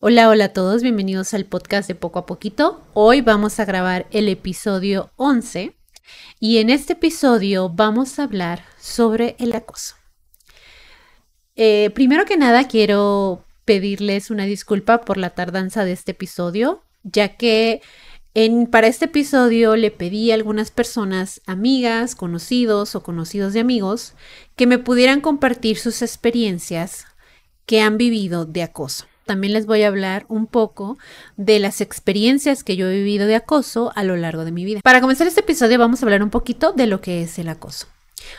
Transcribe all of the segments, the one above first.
Hola, hola a todos, bienvenidos al podcast de Poco a Poquito. Hoy vamos a grabar el episodio 11 y en este episodio vamos a hablar sobre el acoso. Eh, primero que nada quiero pedirles una disculpa por la tardanza de este episodio, ya que en, para este episodio le pedí a algunas personas, amigas, conocidos o conocidos de amigos, que me pudieran compartir sus experiencias que han vivido de acoso también les voy a hablar un poco de las experiencias que yo he vivido de acoso a lo largo de mi vida. Para comenzar este episodio vamos a hablar un poquito de lo que es el acoso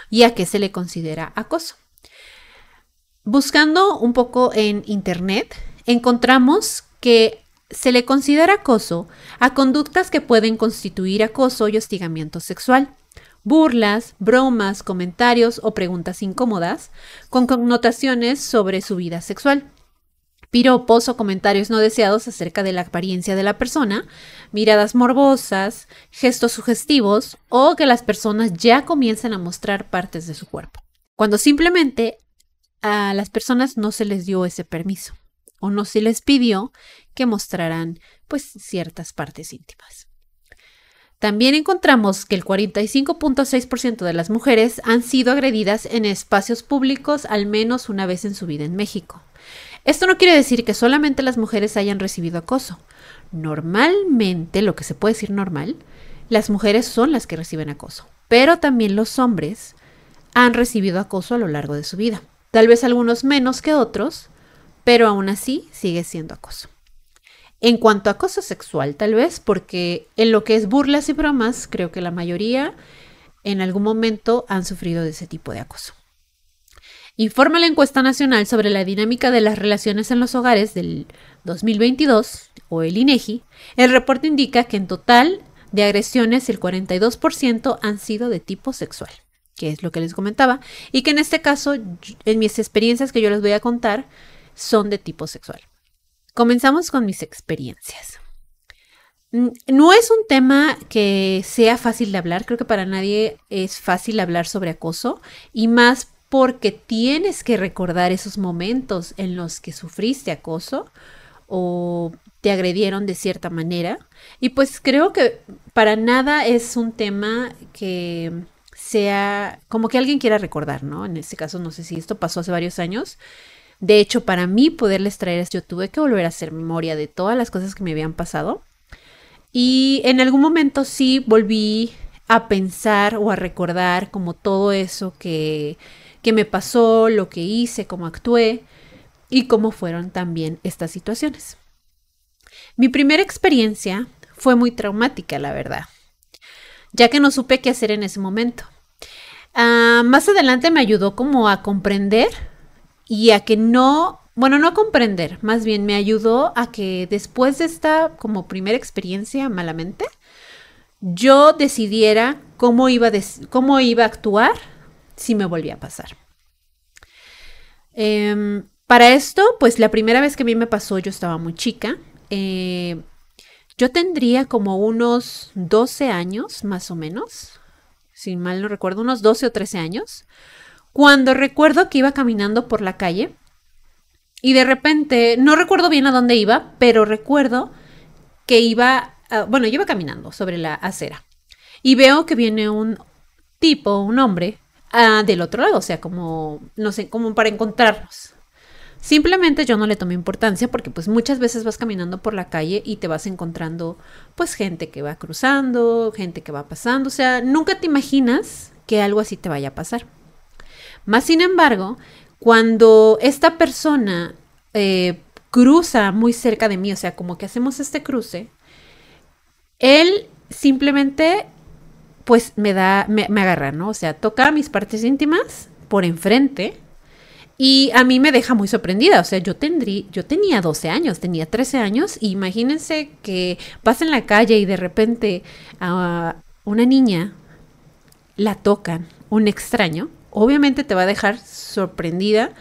y a qué se le considera acoso. Buscando un poco en internet, encontramos que se le considera acoso a conductas que pueden constituir acoso y hostigamiento sexual burlas, bromas, comentarios o preguntas incómodas con connotaciones sobre su vida sexual piropos o comentarios no deseados acerca de la apariencia de la persona, miradas morbosas, gestos sugestivos o que las personas ya comiencen a mostrar partes de su cuerpo. Cuando simplemente a las personas no se les dio ese permiso o no se les pidió que mostraran pues ciertas partes íntimas. También encontramos que el 45.6% de las mujeres han sido agredidas en espacios públicos al menos una vez en su vida en México. Esto no quiere decir que solamente las mujeres hayan recibido acoso. Normalmente, lo que se puede decir normal, las mujeres son las que reciben acoso, pero también los hombres han recibido acoso a lo largo de su vida. Tal vez algunos menos que otros, pero aún así sigue siendo acoso. En cuanto a acoso sexual, tal vez, porque en lo que es burlas y bromas, creo que la mayoría en algún momento han sufrido de ese tipo de acoso. Informa la encuesta nacional sobre la dinámica de las relaciones en los hogares del 2022, o el INEGI, e el reporte indica que en total de agresiones el 42% han sido de tipo sexual, que es lo que les comentaba, y que en este caso, en mis experiencias que yo les voy a contar, son de tipo sexual. Comenzamos con mis experiencias. Mm, no es un tema que sea fácil de hablar, creo que para nadie es fácil hablar sobre acoso y más porque tienes que recordar esos momentos en los que sufriste acoso o te agredieron de cierta manera. Y pues creo que para nada es un tema que sea como que alguien quiera recordar, ¿no? En este caso, no sé si esto pasó hace varios años. De hecho, para mí poderles traer esto, yo tuve que volver a hacer memoria de todas las cosas que me habían pasado. Y en algún momento sí volví a pensar o a recordar como todo eso que qué me pasó, lo que hice, cómo actué y cómo fueron también estas situaciones. Mi primera experiencia fue muy traumática, la verdad, ya que no supe qué hacer en ese momento. Ah, más adelante me ayudó como a comprender y a que no, bueno, no a comprender, más bien me ayudó a que después de esta como primera experiencia malamente, yo decidiera cómo iba, cómo iba a actuar si me volvía a pasar. Em, para esto, pues la primera vez que a mí me pasó, yo estaba muy chica. Eh, yo tendría como unos 12 años, más o menos, si mal no recuerdo, unos 12 o 13 años, cuando recuerdo que iba caminando por la calle y de repente, no recuerdo bien a dónde iba, pero recuerdo que iba, bueno, yo iba caminando sobre la acera y veo que viene un tipo, un hombre, del otro lado, o sea, como, no sé, como para encontrarnos. Simplemente yo no le tomé importancia porque pues muchas veces vas caminando por la calle y te vas encontrando pues gente que va cruzando, gente que va pasando, o sea, nunca te imaginas que algo así te vaya a pasar. Más sin embargo, cuando esta persona eh, cruza muy cerca de mí, o sea, como que hacemos este cruce, él simplemente pues me da, me, agarra, ¿no? O sea, toca mis partes íntimas por enfrente y a mí me deja muy sorprendida. O sea, yo tendría, yo tenía 12 años, tenía 13 años, y imagínense que vas en la calle y de repente a una niña la tocan, un extraño, obviamente te va a dejar sorprendida,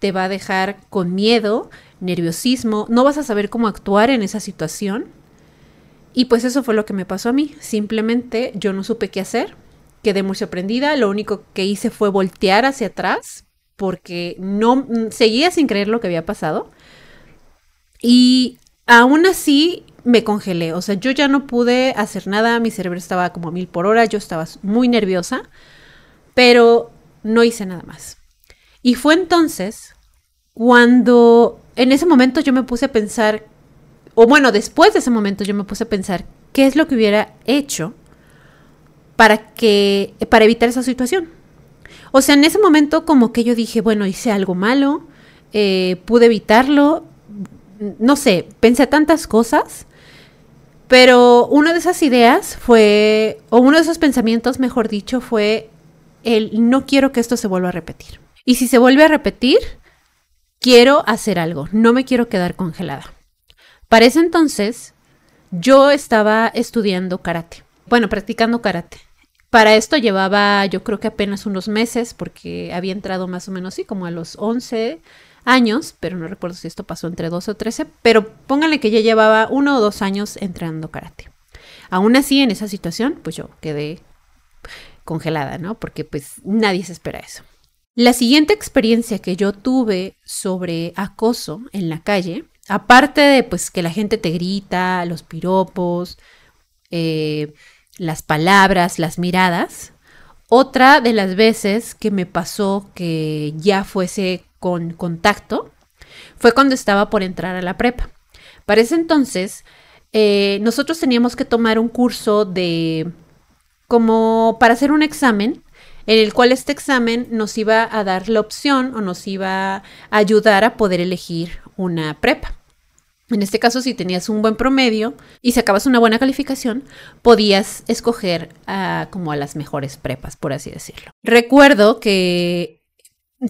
te va a dejar con miedo, nerviosismo, no vas a saber cómo actuar en esa situación. Y pues eso fue lo que me pasó a mí. Simplemente yo no supe qué hacer, quedé muy sorprendida, lo único que hice fue voltear hacia atrás porque no seguía sin creer lo que había pasado. Y aún así me congelé, o sea, yo ya no pude hacer nada, mi cerebro estaba como a mil por hora, yo estaba muy nerviosa, pero no hice nada más. Y fue entonces cuando en ese momento yo me puse a pensar, o bueno, después de ese momento yo me puse a pensar qué es lo que hubiera hecho para que para evitar esa situación. O sea, en ese momento como que yo dije, bueno, hice algo malo, eh, pude evitarlo, no sé, pensé tantas cosas, pero una de esas ideas fue, o uno de esos pensamientos, mejor dicho, fue el no quiero que esto se vuelva a repetir. Y si se vuelve a repetir, quiero hacer algo, no me quiero quedar congelada. Para ese entonces, yo estaba estudiando karate, bueno, practicando karate. Para esto llevaba yo creo que apenas unos meses porque había entrado más o menos así como a los 11 años, pero no recuerdo si esto pasó entre 12 o 13, pero pónganle que ya llevaba uno o dos años entrenando karate. Aún así, en esa situación, pues yo quedé congelada, ¿no? Porque pues nadie se espera eso. La siguiente experiencia que yo tuve sobre acoso en la calle, aparte de pues que la gente te grita, los piropos, eh, las palabras, las miradas, otra de las veces que me pasó que ya fuese con contacto fue cuando estaba por entrar a la prepa. Para ese entonces, eh, nosotros teníamos que tomar un curso de como para hacer un examen en el cual este examen nos iba a dar la opción o nos iba a ayudar a poder elegir una prepa. En este caso, si tenías un buen promedio y sacabas una buena calificación, podías escoger como a las mejores prepas, por así decirlo. Recuerdo que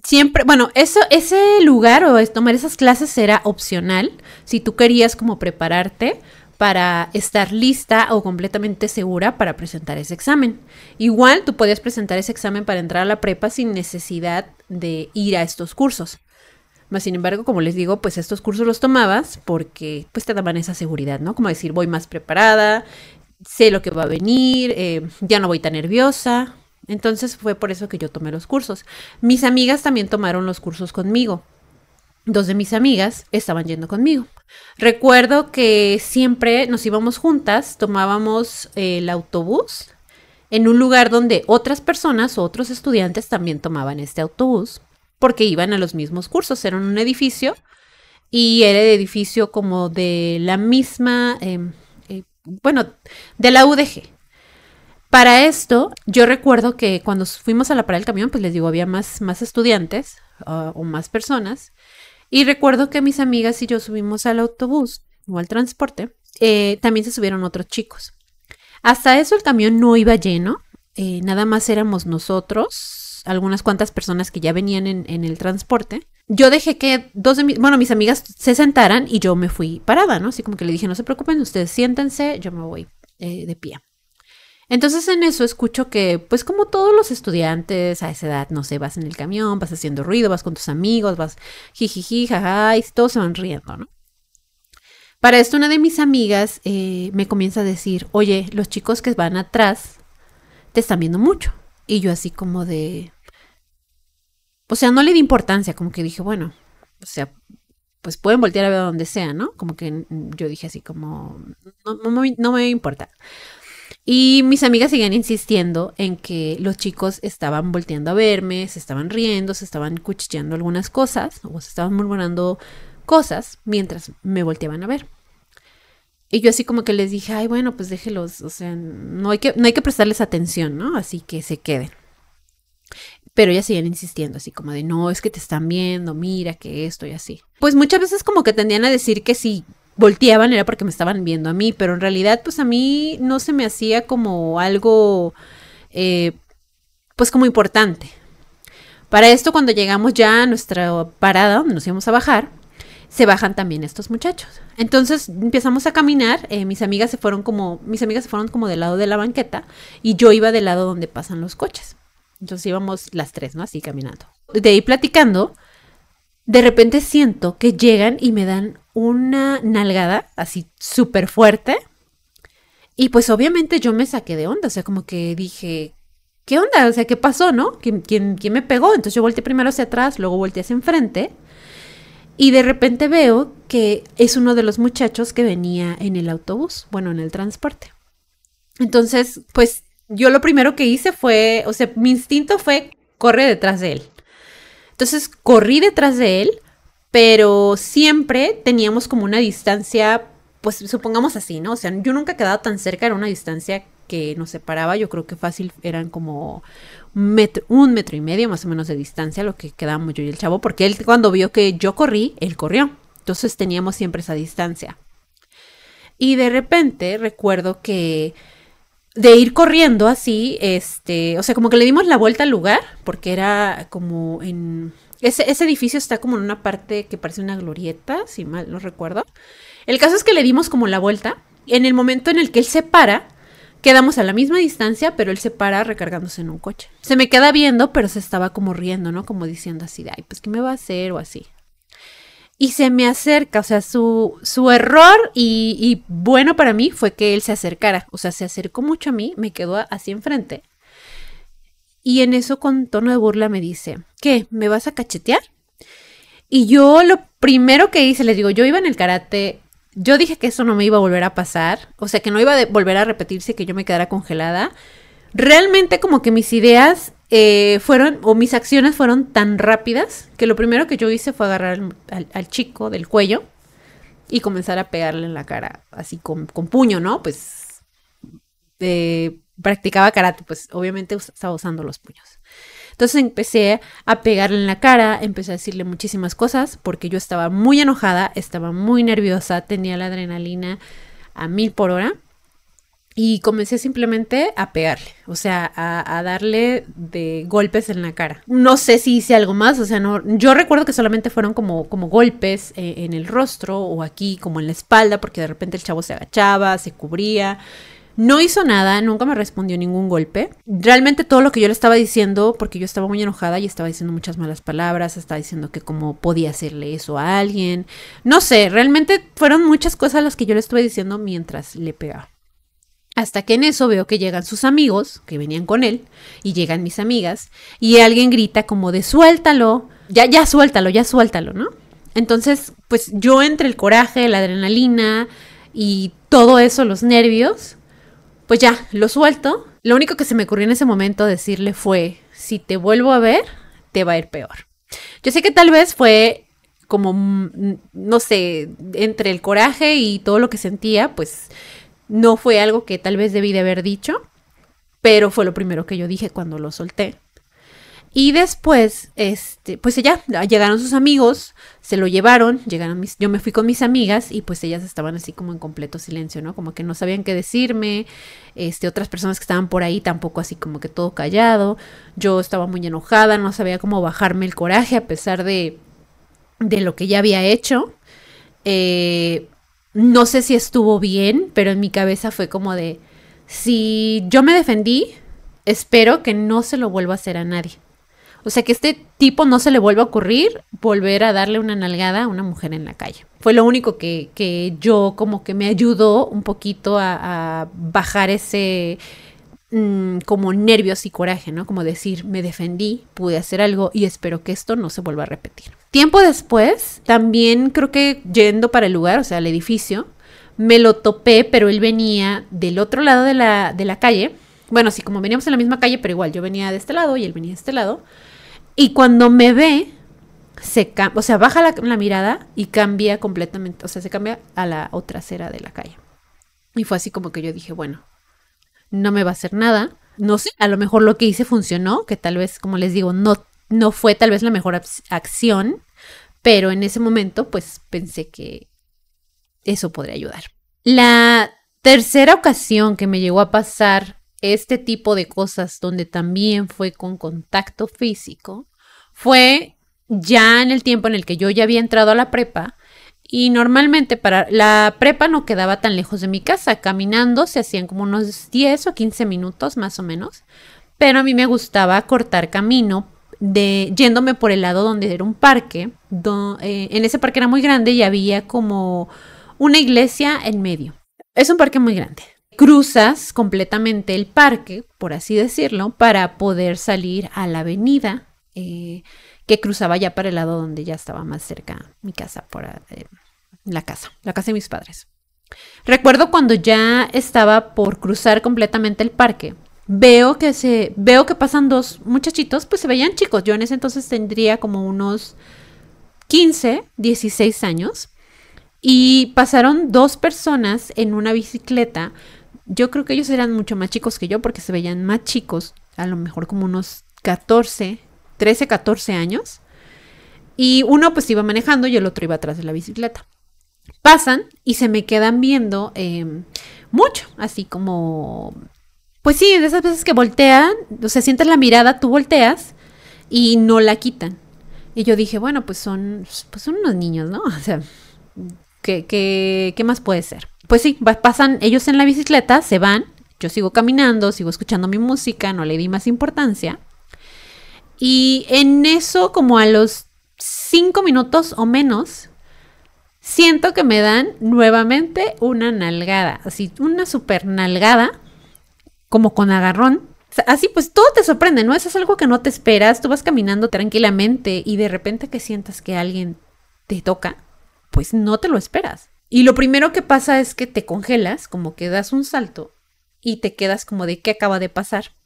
siempre, bueno, eso, ese lugar o tomar esas clases era opcional si tú querías como prepararte para estar lista o completamente segura para presentar ese examen. Igual tú podías presentar ese examen para entrar a la prepa sin necesidad de ir a estos cursos. Más sin embargo, como les digo, pues estos cursos los tomabas porque pues te daban esa seguridad, ¿no? Como decir, voy más preparada, sé lo que va a venir, eh, ya no voy tan nerviosa. Entonces fue por eso que yo tomé los cursos. Mis amigas también tomaron los cursos conmigo. Dos de mis amigas estaban yendo conmigo. Recuerdo que siempre nos íbamos juntas, tomábamos el autobús en un lugar donde otras personas o otros estudiantes también tomaban este autobús porque iban a los mismos cursos. Era un edificio y era el edificio como de la misma, em, eh, bueno, de la UDG. Para esto, yo recuerdo que cuando fuimos a la parada del camión, pues les digo, había más, más estudiantes uh, o más personas. Y recuerdo que mis amigas y yo subimos al autobús o al transporte. Eh, también se subieron otros chicos. Hasta eso el camión no iba lleno. Eh, nada más éramos nosotros, algunas cuantas personas que ya venían en, el transporte. Yo dejé que dos de mis, bueno, mis amigas se sentaran y yo me fui parada, ¿no? Así como que le dije, no se preocupen, ustedes siéntense, yo me voy eh, de pie. Entonces en eso escucho que, pues como todos los estudiantes a esa edad, no sé, vas en el camión, vas haciendo ruido, vas con tus amigos, vas jijiji, jaja, y todos se van riendo, ¿no? Para esto una de mis amigas eh, me comienza a decir, oye, los chicos que van atrás te están viendo mucho. Y yo así como de... O sea, no le di importancia, como que dije, bueno, o sea, pues pueden voltear a ver donde sea, ¿no? Como que yo dije así como, no, no, no me importa. Y mis amigas siguen insistiendo en que los chicos estaban volteando a verme, se estaban riendo, se estaban cuchicheando algunas cosas o se estaban murmurando cosas mientras me volteaban a ver. Y yo así como que les dije, ay, bueno, pues déjelos, o sea, no hay que, no hay que prestarles atención, ¿no? Así que se queden. Pero ellas siguen insistiendo, así como de, no, es que te están viendo, mira que esto y así. Pues muchas veces como que tendían a decir que sí, volteaban era porque me estaban viendo a mí, pero en realidad pues a mí no se me hacía como algo eh, pues como importante. Para esto cuando llegamos ya a nuestra parada donde nos íbamos a bajar, se bajan también estos muchachos. Entonces empezamos a caminar, eh, mis amigas se fueron como, mis amigas se fueron como del lado de la banqueta y yo iba del lado donde pasan los coches. Entonces íbamos las tres, ¿no? Así caminando. De ahí platicando, de repente siento que llegan y me dan una nalgada así súper fuerte. Y pues obviamente yo me saqué de onda, o sea, como que dije, ¿qué onda? O sea, ¿qué pasó, no? ¿Quién, quién, quién me pegó? Entonces yo volteé primero hacia atrás, luego volteé hacia enfrente. Y de repente veo que es uno de los muchachos que venía en el autobús, bueno, en el transporte. Entonces, pues yo lo primero que hice fue, o sea, mi instinto fue corre detrás de él. Entonces corrí detrás de él, pero siempre teníamos como una distancia, pues supongamos así, ¿no? O sea, yo nunca he quedado tan cerca, era una distancia que nos separaba, yo creo que fácil eran como un metro y medio más o menos de distancia lo que quedábamos yo y el chavo, porque él cuando vio que yo corrí, él corrió. Entonces teníamos siempre esa distancia. Y de repente recuerdo que de ir corriendo así, este, o sea, como que le dimos la vuelta al lugar, porque era como en... Ese, ese edificio está como en una parte que parece una glorieta, si mal no recuerdo. El caso es que le dimos como la vuelta. En el momento en el que él se para, quedamos a la misma distancia, pero él se para recargándose en un coche. Se me queda viendo, pero se estaba como riendo, ¿no? Como diciendo así, de, ay, pues, ¿qué me va a hacer? O así y se me acerca, o sea, su, su error y, bueno para mí fue que él se acercara, o sea, se acercó mucho a mí, me quedó así enfrente. Y en eso con tono de burla me dice, ¿qué? ¿Me vas a cachetear? Y yo lo primero que hice, les digo, yo iba en el karate, yo dije que eso no me iba a volver a pasar, o sea, que no iba a volver a repetirse, que yo me quedara congelada. Realmente como que mis ideas eh, fueron, o mis acciones fueron tan rápidas que lo primero que yo hice fue agarrar al, chico del cuello y comenzar a pegarle en la cara, así con, puño, ¿no? Pues eh, practicaba karate, pues obviamente estaba usando los puños. Entonces empecé a pegarle en la cara, empecé a decirle muchísimas cosas porque yo estaba muy enojada, estaba muy nerviosa, tenía la adrenalina a mil por hora y comencé simplemente a pegarle, o sea, a, darle de golpes en la cara. No sé si hice algo más, o sea, no, yo recuerdo que solamente fueron como, como golpes eh, en el rostro o aquí como en la espalda, porque de repente el chavo se agachaba, se cubría. No hizo nada, nunca me respondió ningún golpe. Realmente todo lo que yo le estaba diciendo, porque yo estaba muy enojada y estaba diciendo muchas malas palabras, estaba diciendo que cómo podía hacerle eso a alguien. No sé, realmente fueron muchas cosas las que yo le estuve diciendo mientras le pegaba. Hasta que en eso veo que llegan sus amigos, que venían con él, y llegan mis amigas, y alguien grita como de suéltalo, ya, ya suéltalo, ya suéltalo, ¿no? Entonces, pues yo entre el coraje, la adrenalina y todo eso, los nervios, pues ya, lo suelto. Lo único que se me ocurrió en ese momento decirle fue, si te vuelvo a ver, te va a ir peor. Yo sé que tal vez fue como, mm, no sé, entre el coraje y todo lo que sentía, pues no fue algo que tal vez debí de haber dicho, pero fue lo primero que yo dije cuando lo solté. Y después, este, pues ya llegaron sus amigos, se lo llevaron, llegaron mis, yo me fui con mis amigas y pues ellas estaban así como en completo silencio, ¿no? Como que no sabían qué decirme, este, otras personas que estaban por ahí tampoco así como que todo callado, yo estaba muy enojada, no sabía cómo bajarme el coraje a pesar de, de lo que ya había hecho. Eh, no sé si estuvo bien, pero en mi cabeza fue como de, si yo me defendí, espero que no se lo vuelva a hacer a nadie. O sea, que este tipo no se le vuelva a ocurrir volver a darle una nalgada a una mujer en la calle. Fue lo único que, que yo como que me ayudó un poquito a, bajar ese, Mm, como nervios y coraje, ¿no? Como decir, me defendí, pude hacer algo y espero que esto no se vuelva a repetir. Tiempo después, también creo que yendo para el lugar, o sea, el edificio, me lo topé, pero él venía del otro lado de la, de la calle. Bueno, sí, como veníamos en la misma calle, pero igual yo venía de este lado y él venía de este lado. Y cuando me ve, se o sea, baja la, mirada y cambia completamente, o sea, se cambia a la otra acera de la calle. Y fue así como que yo dije, bueno, no me va a hacer nada. No sé, a lo mejor lo que hice funcionó, que tal vez, como les digo, no, no fue tal vez la mejor acción, pero en ese momento pues pensé que eso podría ayudar. La tercera ocasión que me llegó a pasar este tipo de cosas donde también fue con contacto físico fue ya en el tiempo en el que yo ya había entrado a la prepa y normalmente para la prepa no quedaba tan lejos de mi casa, caminando se hacían como unos 10 o 15 minutos más o menos, pero a mí me gustaba cortar camino de yéndome por el lado donde era un parque, eh, en ese parque era muy grande y había como una iglesia en medio. Es un parque muy grande. Cruzas completamente el parque, por así decirlo, para poder salir a la avenida. Eh, que cruzaba ya para el lado donde ya estaba más cerca mi casa, por eh, la casa, la casa de mis padres. Recuerdo cuando ya estaba por cruzar completamente el parque, veo que se veo que pasan dos muchachitos, pues se veían chicos. Yo en ese entonces tendría como unos 15, 16 años y pasaron dos personas en una bicicleta. Yo creo que ellos eran mucho más chicos que yo porque se veían más chicos, a lo mejor como unos 14, 13, 14 años. Y uno pues iba manejando y el otro iba atrás de la bicicleta. Pasan y se me quedan viendo em, mucho, así como pues sí, de esas veces que voltean, o sea, sientes la mirada, tú volteas y no la quitan. Y yo dije, bueno, pues son, pues son unos niños, ¿no? O sea, ¿qué, qué, qué más puede ser? Pues sí, pasan ellos en la bicicleta, se van, yo sigo caminando, sigo escuchando mi música, no le di más importancia. Y en eso, como a los cinco minutos o menos, siento que me dan nuevamente una nalgada, así, una super nalgada como con agarrón. así pues todo te sorprende, ¿no? Eso es algo que no te esperas. Tú vas caminando tranquilamente y de repente que sientas que alguien te toca, pues no te lo esperas. Y lo primero que pasa es que te congelas, como que das un salto y te quedas como de qué acaba de pasar.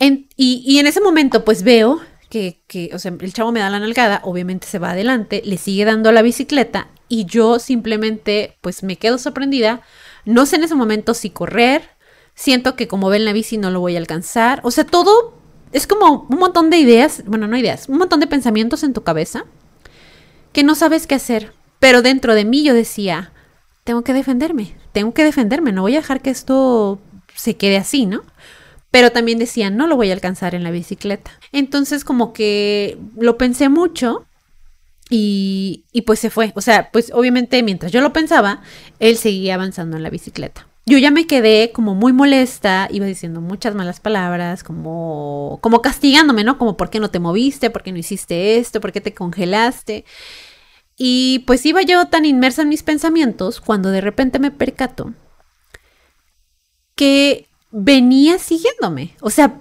y, en ese momento pues veo que, que, o sea, el chavo me da la nalgada, obviamente se va adelante, le sigue dando la bicicleta y yo simplemente pues me quedo sorprendida. No sé en ese momento si correr, siento que como ven la bici no lo voy a alcanzar. O sea, todo es como un montón de ideas, bueno, no ideas, un montón de pensamientos en tu cabeza que no sabes qué hacer. Pero dentro de mí yo decía, tengo que defenderme, tengo que defenderme, no voy a dejar que esto se quede así, ¿no? Pero también decía, no lo voy a alcanzar en la bicicleta. Entonces como que lo pensé mucho y, y pues se fue. O sea, pues obviamente mientras yo lo pensaba, él seguía avanzando en la bicicleta yo ya me quedé como muy molesta, iba diciendo muchas malas palabras, como, como castigándome, ¿no? Como por qué no te moviste, por qué no hiciste esto, por qué te congelaste. Y pues iba yo tan inmersa en mis pensamientos cuando de repente me percato que venía siguiéndome. O sea,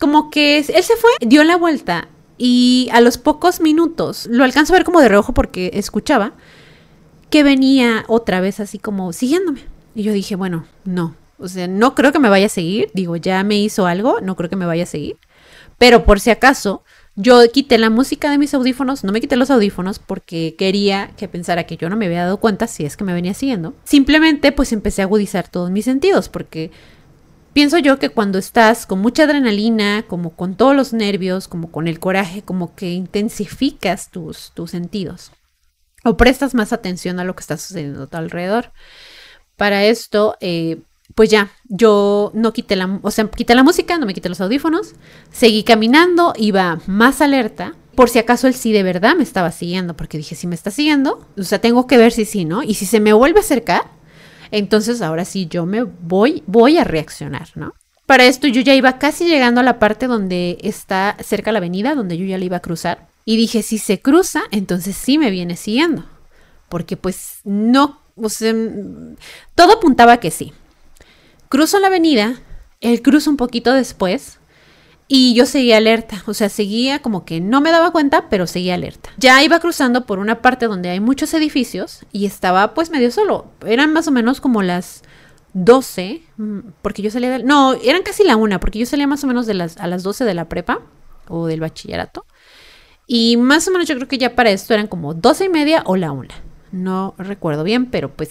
como que él se fue, dio la vuelta y a los pocos minutos lo alcanzo a ver como de reojo porque escuchaba que venía otra vez así como siguiéndome. Y yo dije, bueno, no. O sea, no creo que me vaya a seguir. Digo, ya me hizo algo, no creo que me vaya a seguir. Pero por si acaso, yo quité la música de mis audífonos, no me quité los audífonos porque quería que pensara que yo no me había dado cuenta si es que me venía siguiendo. Simplemente pues empecé a agudizar todos mis sentidos porque pienso yo que cuando estás con mucha adrenalina, como con todos los nervios, como con el coraje, como que intensificas tus, tus sentidos o prestas más atención a lo que está sucediendo a tu alrededor. Para esto, eh, pues ya, yo no quité la, o sea, quité la música, no me quité los audífonos, seguí caminando, iba más alerta, por si acaso él sí de verdad me estaba siguiendo, porque dije, si me está siguiendo, o sea, tengo que ver si sí, ¿no? Y si se me vuelve a acercar, entonces ahora sí yo me voy, voy a reaccionar, ¿no? Para esto yo ya iba casi llegando a la parte donde está cerca la avenida, donde yo ya le iba a cruzar. Y dije, si se cruza, entonces sí me viene siguiendo. Porque pues no o sea, todo apuntaba que sí. Cruzo la avenida, él cruza un poquito después y yo seguía alerta, o sea, seguía como que no me daba cuenta, pero seguía alerta. Ya iba cruzando por una parte donde hay muchos edificios y estaba pues medio solo. Eran más o menos como las 12, mm, porque yo salía de... No, eran casi la una, porque yo salía más o menos de las, a las 12 de la prepa o del bachillerato. Y más o menos yo creo que ya para esto eran como 12 y media o la una no recuerdo bien, pero pues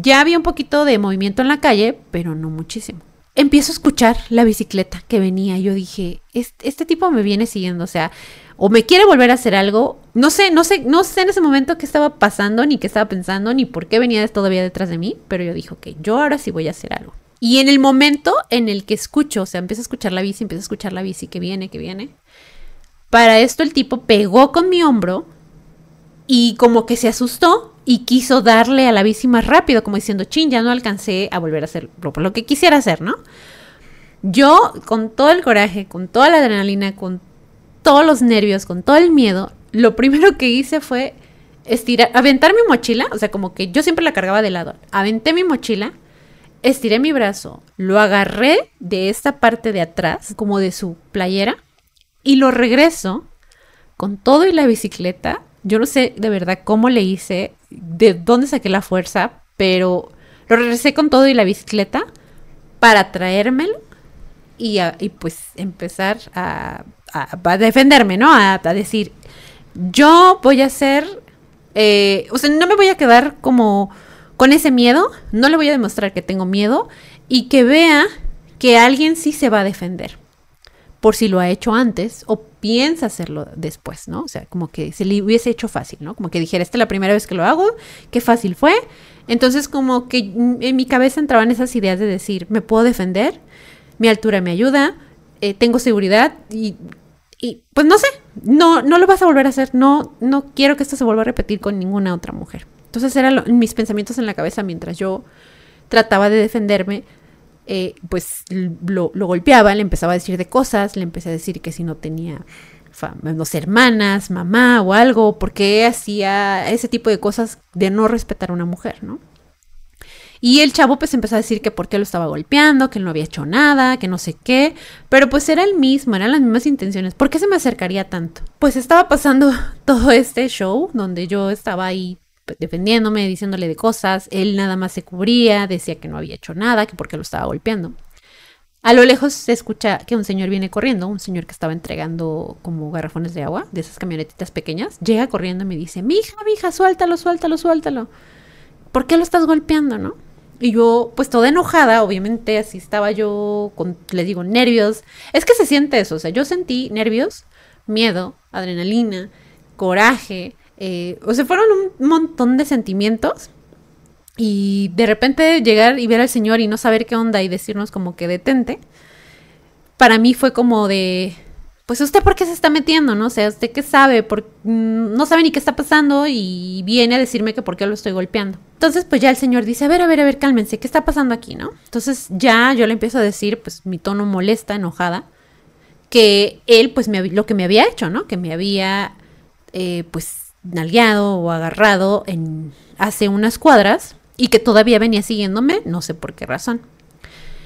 ya había un poquito de movimiento en la calle, pero no muchísimo. Empiezo a escuchar la bicicleta que venía. Yo dije, este, tipo me viene siguiendo, o sea, o me quiere volver a hacer algo. No sé, no sé, no sé en ese momento qué estaba pasando, ni qué estaba pensando, ni por qué venía todavía detrás de mí, pero yo dije, ok, yo ahora sí voy a hacer algo. Y en el momento en el que escucho, o sea, empiezo a escuchar la bici, empiezo a escuchar la bici que viene, que viene. Para esto el tipo pegó con mi hombro y como que se asustó y quiso darle a la bici más rápido, como diciendo, chin, ya no alcancé a volver a hacer lo que quisiera hacer, ¿no? Yo, con todo el coraje, con toda la adrenalina, con todos los nervios, con todo el miedo, lo primero que hice fue estirar, aventar mi mochila, o sea, como que yo siempre la cargaba de lado, aventé mi mochila, estiré mi brazo, lo agarré de esta parte de atrás, como de su playera, y lo regreso con todo y la bicicleta. Yo no sé de verdad cómo le hice, de dónde saqué la fuerza, pero lo regresé con todo y la bicicleta para traérmelo y, pues empezar a, defenderme, ¿no? A, decir, yo voy a ser, eh, o sea, no me voy a quedar como con ese miedo, no le voy a demostrar que tengo miedo y que vea que alguien sí se va a defender por si lo ha hecho antes o piensa hacerlo después, ¿no? O sea, como que se le hubiese hecho fácil, ¿no? Como que dijera, esta es la primera vez que lo hago, qué fácil fue. Entonces, como que en mi cabeza entraban esas ideas de decir, me puedo defender, mi altura me ayuda, eh, tengo seguridad y, y, pues no sé, no, no lo vas a volver a hacer, no, no quiero que esto se vuelva a repetir con ninguna otra mujer. Entonces eran mis pensamientos en la cabeza mientras yo trataba de defenderme eh, pues lo, golpeaba, le empezaba a decir de cosas, le empecé a decir que si no tenía hermanas, mamá o algo, porque hacía ese tipo de cosas de no respetar a una mujer, ¿no? Y el chavo pues empezó a decir que por qué lo estaba golpeando, que él no había hecho nada, que no sé qué, pero pues era el mismo, eran las mismas intenciones. ¿Por qué se me acercaría tanto? Pues estaba pasando todo este show donde yo estaba ahí defendiéndome, diciéndole de cosas. Él nada más se cubría, decía que no había hecho nada, que porque lo estaba golpeando. A lo lejos se escucha que un señor viene corriendo, un señor que estaba entregando como garrafones de agua, de esas camionetitas pequeñas, llega corriendo y me dice, mija, mija, suéltalo, suéltalo, suéltalo. ¿Por qué lo estás golpeando, no? Y yo, pues toda enojada, obviamente, así estaba yo, con, les digo, nervios. Es que se siente eso, o sea, yo sentí nervios, miedo, adrenalina, coraje, eh, o sea, fueron un montón de sentimientos. Y de repente llegar y ver al Señor y no saber qué onda y decirnos como que detente, para mí fue como de, pues usted por qué se está metiendo, ¿no? O sea, usted qué sabe, por, mm, no sabe ni qué está pasando y viene a decirme que por qué lo estoy golpeando. Entonces, pues ya el señor dice, a ver, a ver, a ver, cálmense, ¿qué está pasando aquí, no? Entonces ya yo le empiezo a decir, pues mi tono molesta, enojada, que él, pues me, lo que me había hecho, ¿no? Que me había, eh, pues nalgueado o agarrado en, hace unas cuadras y que todavía venía siguiéndome, no sé por qué razón.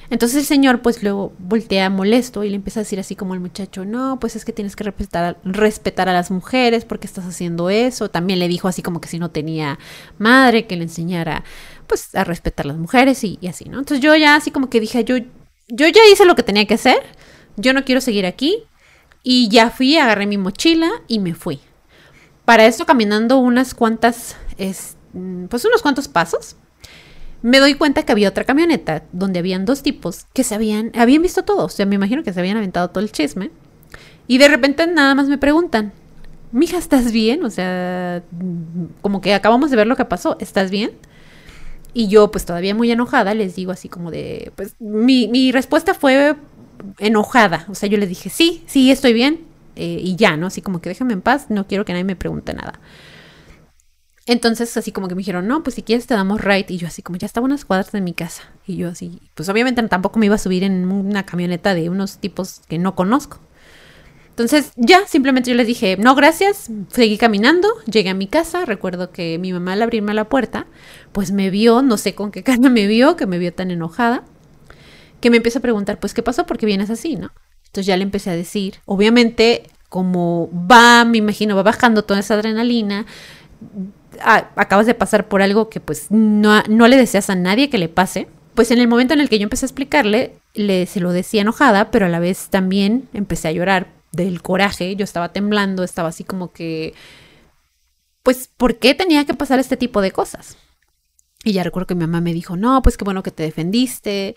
Entonces el señor pues luego voltea molesto y le empieza a decir así como el muchacho, no, pues es que tienes que respetar, respetar a las mujeres porque estás haciendo eso. También le dijo así como que si no tenía madre, que le enseñara pues a respetar a las mujeres y, y así, ¿no? Entonces yo ya así como que dije, yo, yo ya hice lo que tenía que hacer, yo no quiero seguir aquí y ya fui, agarré mi mochila y me fui. Para esto, caminando unas cuantas, pues unos cuantos pasos, me doy cuenta que había otra camioneta donde habían dos tipos que se habían, habían visto todo. O sea, me imagino que se habían aventado todo el chisme. Y de repente nada más me preguntan, mija, ¿estás bien? O sea, como que acabamos de ver lo que pasó, ¿estás bien? Y yo, pues todavía muy enojada, les digo así como de, pues mi, mi respuesta fue enojada. O sea, yo les dije, sí, sí, estoy bien. Eh, y ya, ¿no? Así como que déjame en paz, no quiero que nadie me pregunte nada. Entonces, así como que me dijeron, no, pues si quieres te damos right. Y yo así como, ya estaba unas cuadras de mi casa. Y yo así, pues obviamente tampoco me iba a subir en una camioneta de unos tipos que no conozco. Entonces, ya, simplemente yo les dije, no, gracias. Seguí caminando, llegué a mi casa. Recuerdo que mi mamá al abrirme la puerta, pues me vio, no sé con qué cara me vio, que me vio tan enojada, que me empieza a preguntar, pues, ¿qué pasó? ¿Por qué vienes así, no? Entonces ya le empecé a decir, obviamente como va, me imagino, va bajando toda esa adrenalina, acabas de pasar por algo que pues no, no, le deseas a nadie que le pase. Pues en el momento en el que yo empecé a explicarle, le, se lo decía enojada, pero a la vez también empecé a llorar del coraje, yo estaba temblando, estaba así como que, pues, ¿por qué tenía que pasar este tipo de cosas? Y ya recuerdo que mi mamá me dijo, no, pues qué bueno que te defendiste,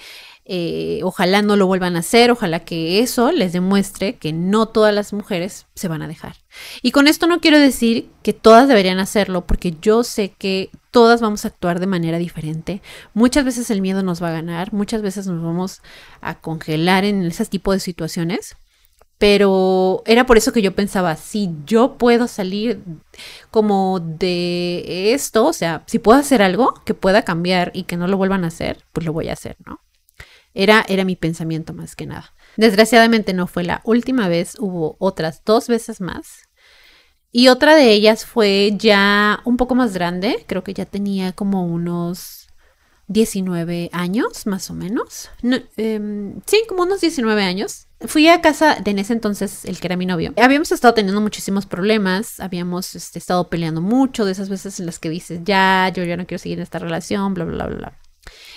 eh, ojalá no lo vuelvan a hacer, ojalá que eso les demuestre que no todas las mujeres se van a dejar. Y con esto no quiero decir que todas deberían hacerlo, porque yo sé que todas vamos a actuar de manera diferente. Muchas veces el miedo nos va a ganar, muchas veces nos vamos a congelar en ese tipo de situaciones. Pero era por eso que yo pensaba, si yo puedo salir como de esto, o sea, si puedo hacer algo que pueda cambiar y que no lo vuelvan a hacer, pues lo voy a hacer, ¿no? Era, era mi pensamiento más que nada. Desgraciadamente no fue la última vez, hubo otras dos veces más. Y otra de ellas fue ya un poco más grande, creo que ya tenía como unos 19 años más o menos. Em, sí, como unos 19 años. fui a casa de en ese entonces el que era mi novio. Habíamos estado teniendo muchísimos problemas, habíamos este, estado peleando mucho de esas veces en las que dices, ya, yo ya no quiero seguir en esta relación, bla, bla, bla, bla.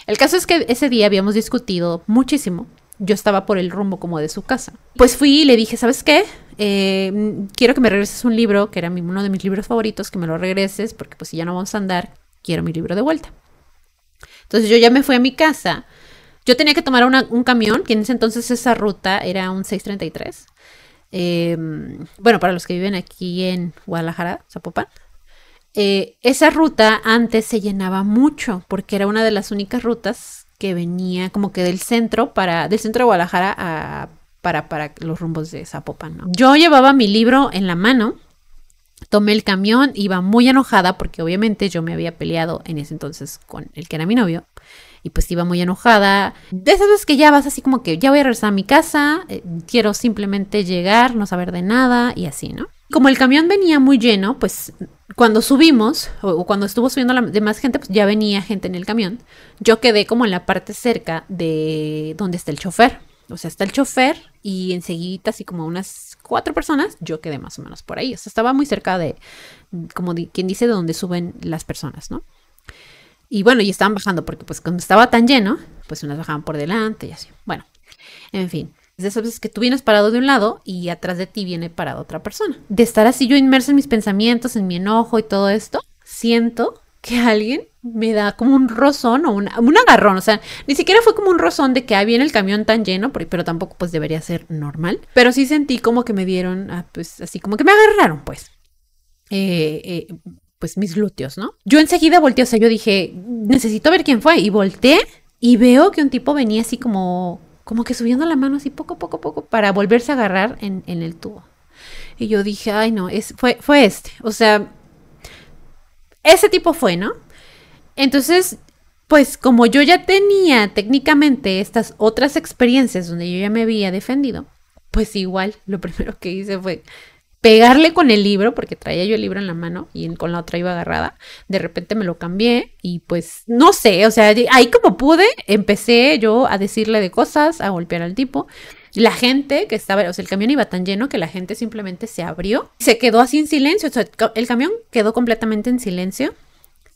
El caso es que ese día habíamos discutido muchísimo. Yo estaba por el rumbo como de su casa. Pues fui y le dije, ¿sabes qué? Eh, quiero que me regreses un libro, que era uno de mis libros favoritos, que me lo regreses, porque pues si ya no vamos a andar, quiero mi libro de vuelta. Entonces yo ya me fui a mi casa. Yo tenía que tomar un camión, que en ese entonces esa ruta era un 633. Em, bueno, para los que viven aquí en Guadalajara, Zapopan. Eh, esa ruta antes se llenaba mucho porque era una de las únicas rutas que venía como que del centro para del centro de Guadalajara a, para, para los rumbos de Zapopan. Yo llevaba mi libro en la mano, tomé el camión, iba muy enojada porque obviamente yo me había peleado en ese entonces con el que era mi novio y pues iba muy enojada. De esas veces que ya vas así como que ya voy a regresar a mi casa, eh, quiero simplemente llegar, no saber de nada y así, ¿no? Como el camión venía muy lleno, pues cuando subimos, o cuando estuvo subiendo la demás gente, pues ya venía gente en el camión. Yo quedé como en la parte cerca de donde está el chofer. O sea, está el chofer y enseguida, así como unas cuatro personas, yo quedé más o menos por ahí. O sea, estaba muy cerca de, como quien dice, de donde suben las personas, ¿no? Y bueno, y estaban bajando porque pues cuando estaba tan lleno, pues unas bajaban por delante y así. Bueno, en fin. Es de esas veces que tú vienes parado de un lado y atrás de ti viene parada otra persona. De estar así yo inmersa en mis pensamientos, en mi enojo y todo esto, siento que alguien me da como un rozón o un agarrón. O sea, ni siquiera fue como un rozón de que ah, viene el camión tan lleno, pero tampoco pues debería ser normal. Pero sí sentí como que me dieron, ah, pues así como que me agarraron, pues. Eh, eh, pues mis glúteos, ¿no? Yo enseguida volteé, o sea, yo dije, necesito ver quién fue. Y volteé y veo que un tipo venía así como como que subiendo la mano así poco, poco, poco para volverse a agarrar en, el tubo. Y yo dije, ay no, es, fue, fue este. O sea, ese tipo fue, ¿no? Entonces, pues como yo ya tenía técnicamente estas otras experiencias donde yo ya me había defendido, pues igual lo primero que hice fue pegarle con el libro, porque traía yo el libro en la mano y con la otra iba agarrada. De repente me lo cambié y pues no sé, o sea, ahí como pude, empecé yo a decirle de cosas, a golpear al tipo. La gente que estaba, o sea, el camión iba tan lleno que la gente simplemente se abrió, se quedó así en silencio, o sea, el camión quedó completamente en silencio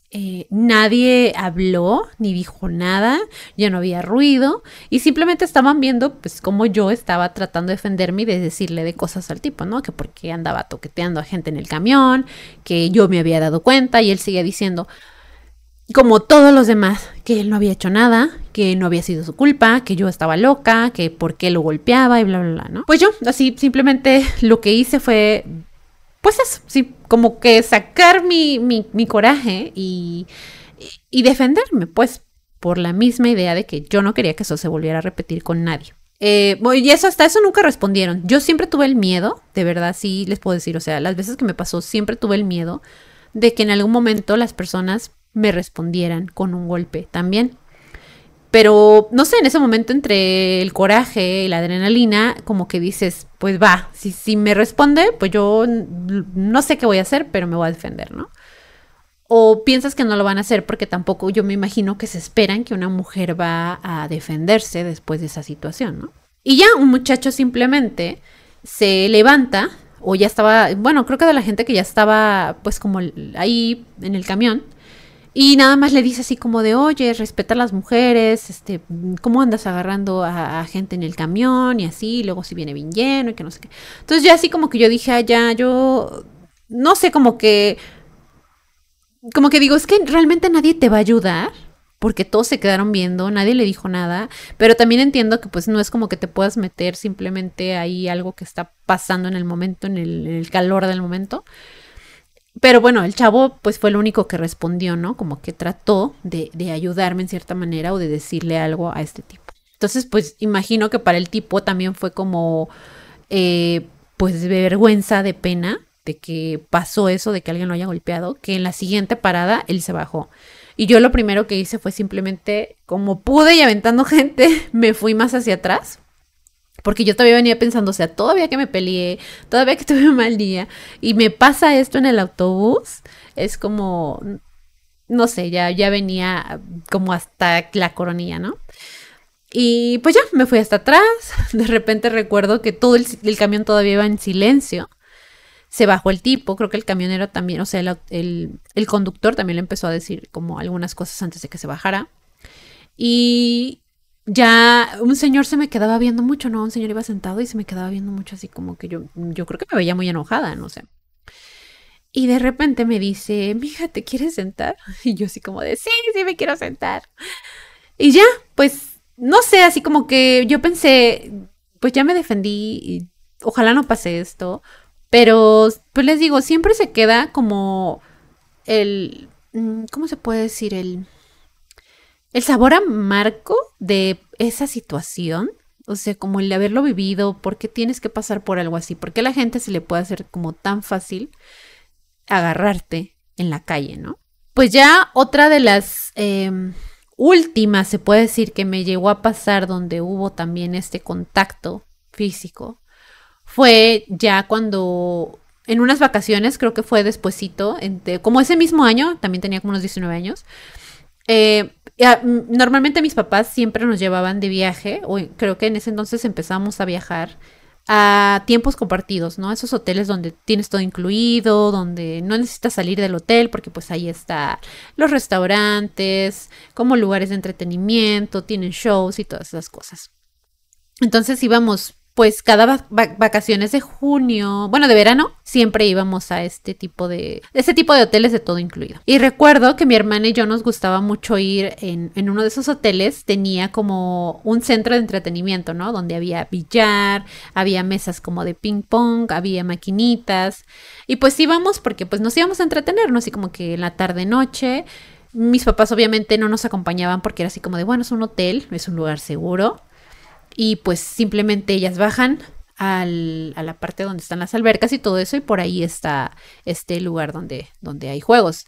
eh, nadie habló ni dijo nada, ya no había ruido y simplemente estaban viendo pues cómo yo estaba tratando de defenderme y de decirle de cosas al tipo, ¿no? Que porque andaba toqueteando a gente en el camión, que yo me había dado cuenta y él seguía diciendo, como todos los demás, que él no había hecho nada, que no había sido su culpa, que yo estaba loca, que por qué lo golpeaba y bla, bla, bla, ¿no? Pues yo así simplemente lo que hice fue pues eso, sí, como que sacar mi, coraje y, defenderme, pues por la misma idea de que yo no quería que eso se volviera a repetir con nadie. Eh, y eso hasta eso nunca respondieron. Yo siempre tuve el miedo, de verdad sí les puedo decir, o sea, las veces que me pasó siempre tuve el miedo de que en algún momento las personas me respondieran con un golpe también. Pero no sé, en ese momento entre el coraje y la adrenalina, como que dices, pues va, si, si me responde, pues yo no sé qué voy a hacer, pero me voy a defender, ¿no? O piensas que no lo van a hacer porque tampoco yo me imagino que se esperan que una mujer va a defenderse después de esa situación, ¿no? Y ya un muchacho simplemente se levanta, o ya estaba, bueno, creo que de la gente que ya estaba pues como ahí en el camión, y nada más le dice así como de, oye, respeta a las mujeres, este, ¿cómo andas agarrando a, gente en el camión y así? luego si viene bien lleno y que no sé qué. Entonces ya así como que yo dije, ah, ya, yo, no sé, como que, como que digo, es que realmente nadie te va a ayudar. Porque todos se quedaron viendo, nadie le dijo nada, pero también entiendo que pues no es como que te puedas meter simplemente ahí algo que está pasando en el momento, en el, en el calor del momento. Pero bueno, el chavo pues fue el único que respondió, ¿no? Como que trató de, ayudarme en cierta manera o de decirle algo a este tipo. Entonces, pues imagino que para el tipo también fue como, eh, pues de vergüenza, de pena, de que pasó eso, de que alguien lo haya golpeado, que en la siguiente parada él se bajó. Y yo lo primero que hice fue simplemente, como pude y aventando gente, me fui más hacia atrás porque yo todavía venía pensando, o sea, todavía que me peleé, todavía que tuve un mal día, y me pasa esto en el autobús, es como, no sé, ya, ya venía como hasta la coronilla, ¿no? Y pues ya, me fui hasta atrás. De repente recuerdo que todo el, camión todavía iba en silencio. Se bajó el tipo, creo que el camionero también, o sea, el, el, conductor también le empezó a decir como algunas cosas antes de que se bajara. Y ya un señor se me quedaba viendo mucho, ¿no? Un señor iba sentado y se me quedaba viendo mucho así como que yo, yo creo que me veía muy enojada, no sé. Y de repente me dice, mija, ¿te quieres sentar? Y yo así como de, sí, sí, me quiero sentar. Y ya, pues no sé, así como que yo pensé, pues ya me defendí y ojalá no pase esto, pero pues les digo, siempre se queda como el, mm, ¿cómo se puede decir? El, el sabor amargo de esa situación. O sea, como el de haberlo vivido, ¿por qué tienes que pasar por algo así? ¿Por qué a la gente se le puede hacer como tan fácil agarrarte en la calle, no? Pues ya otra de las em, última, se puede decir, que me llegó a pasar donde hubo también este contacto físico, fue ya cuando en unas vacaciones, creo que fue despuesito, como ese mismo año, también tenía como unos 19 años, eh, normalmente mis papás siempre nos llevaban de viaje, o creo que en ese entonces empezamos a viajar a tiempos compartidos, ¿no? Esos hoteles donde tienes todo incluido, donde no necesitas salir del hotel porque pues ahí está los restaurantes, como lugares de entretenimiento, tienen shows y todas esas cosas. Entonces íbamos pues cada vacaciones de junio, bueno, de verano, siempre íbamos a este tipo de, este tipo de hoteles de todo incluido. Y recuerdo que mi hermana y yo nos gustaba mucho ir en, en uno de esos hoteles, tenía como un centro de entretenimiento, ¿no? Donde había billar, había mesas como de ping pong, había maquinitas. Y pues íbamos porque pues nos íbamos a entretenernos, así como que en la tarde noche. Mis papás obviamente no nos acompañaban porque era así como de, bueno, es un hotel, es un lugar seguro y pues simplemente ellas bajan al, a la parte donde están las albercas y todo eso y por ahí está este lugar donde, donde hay juegos.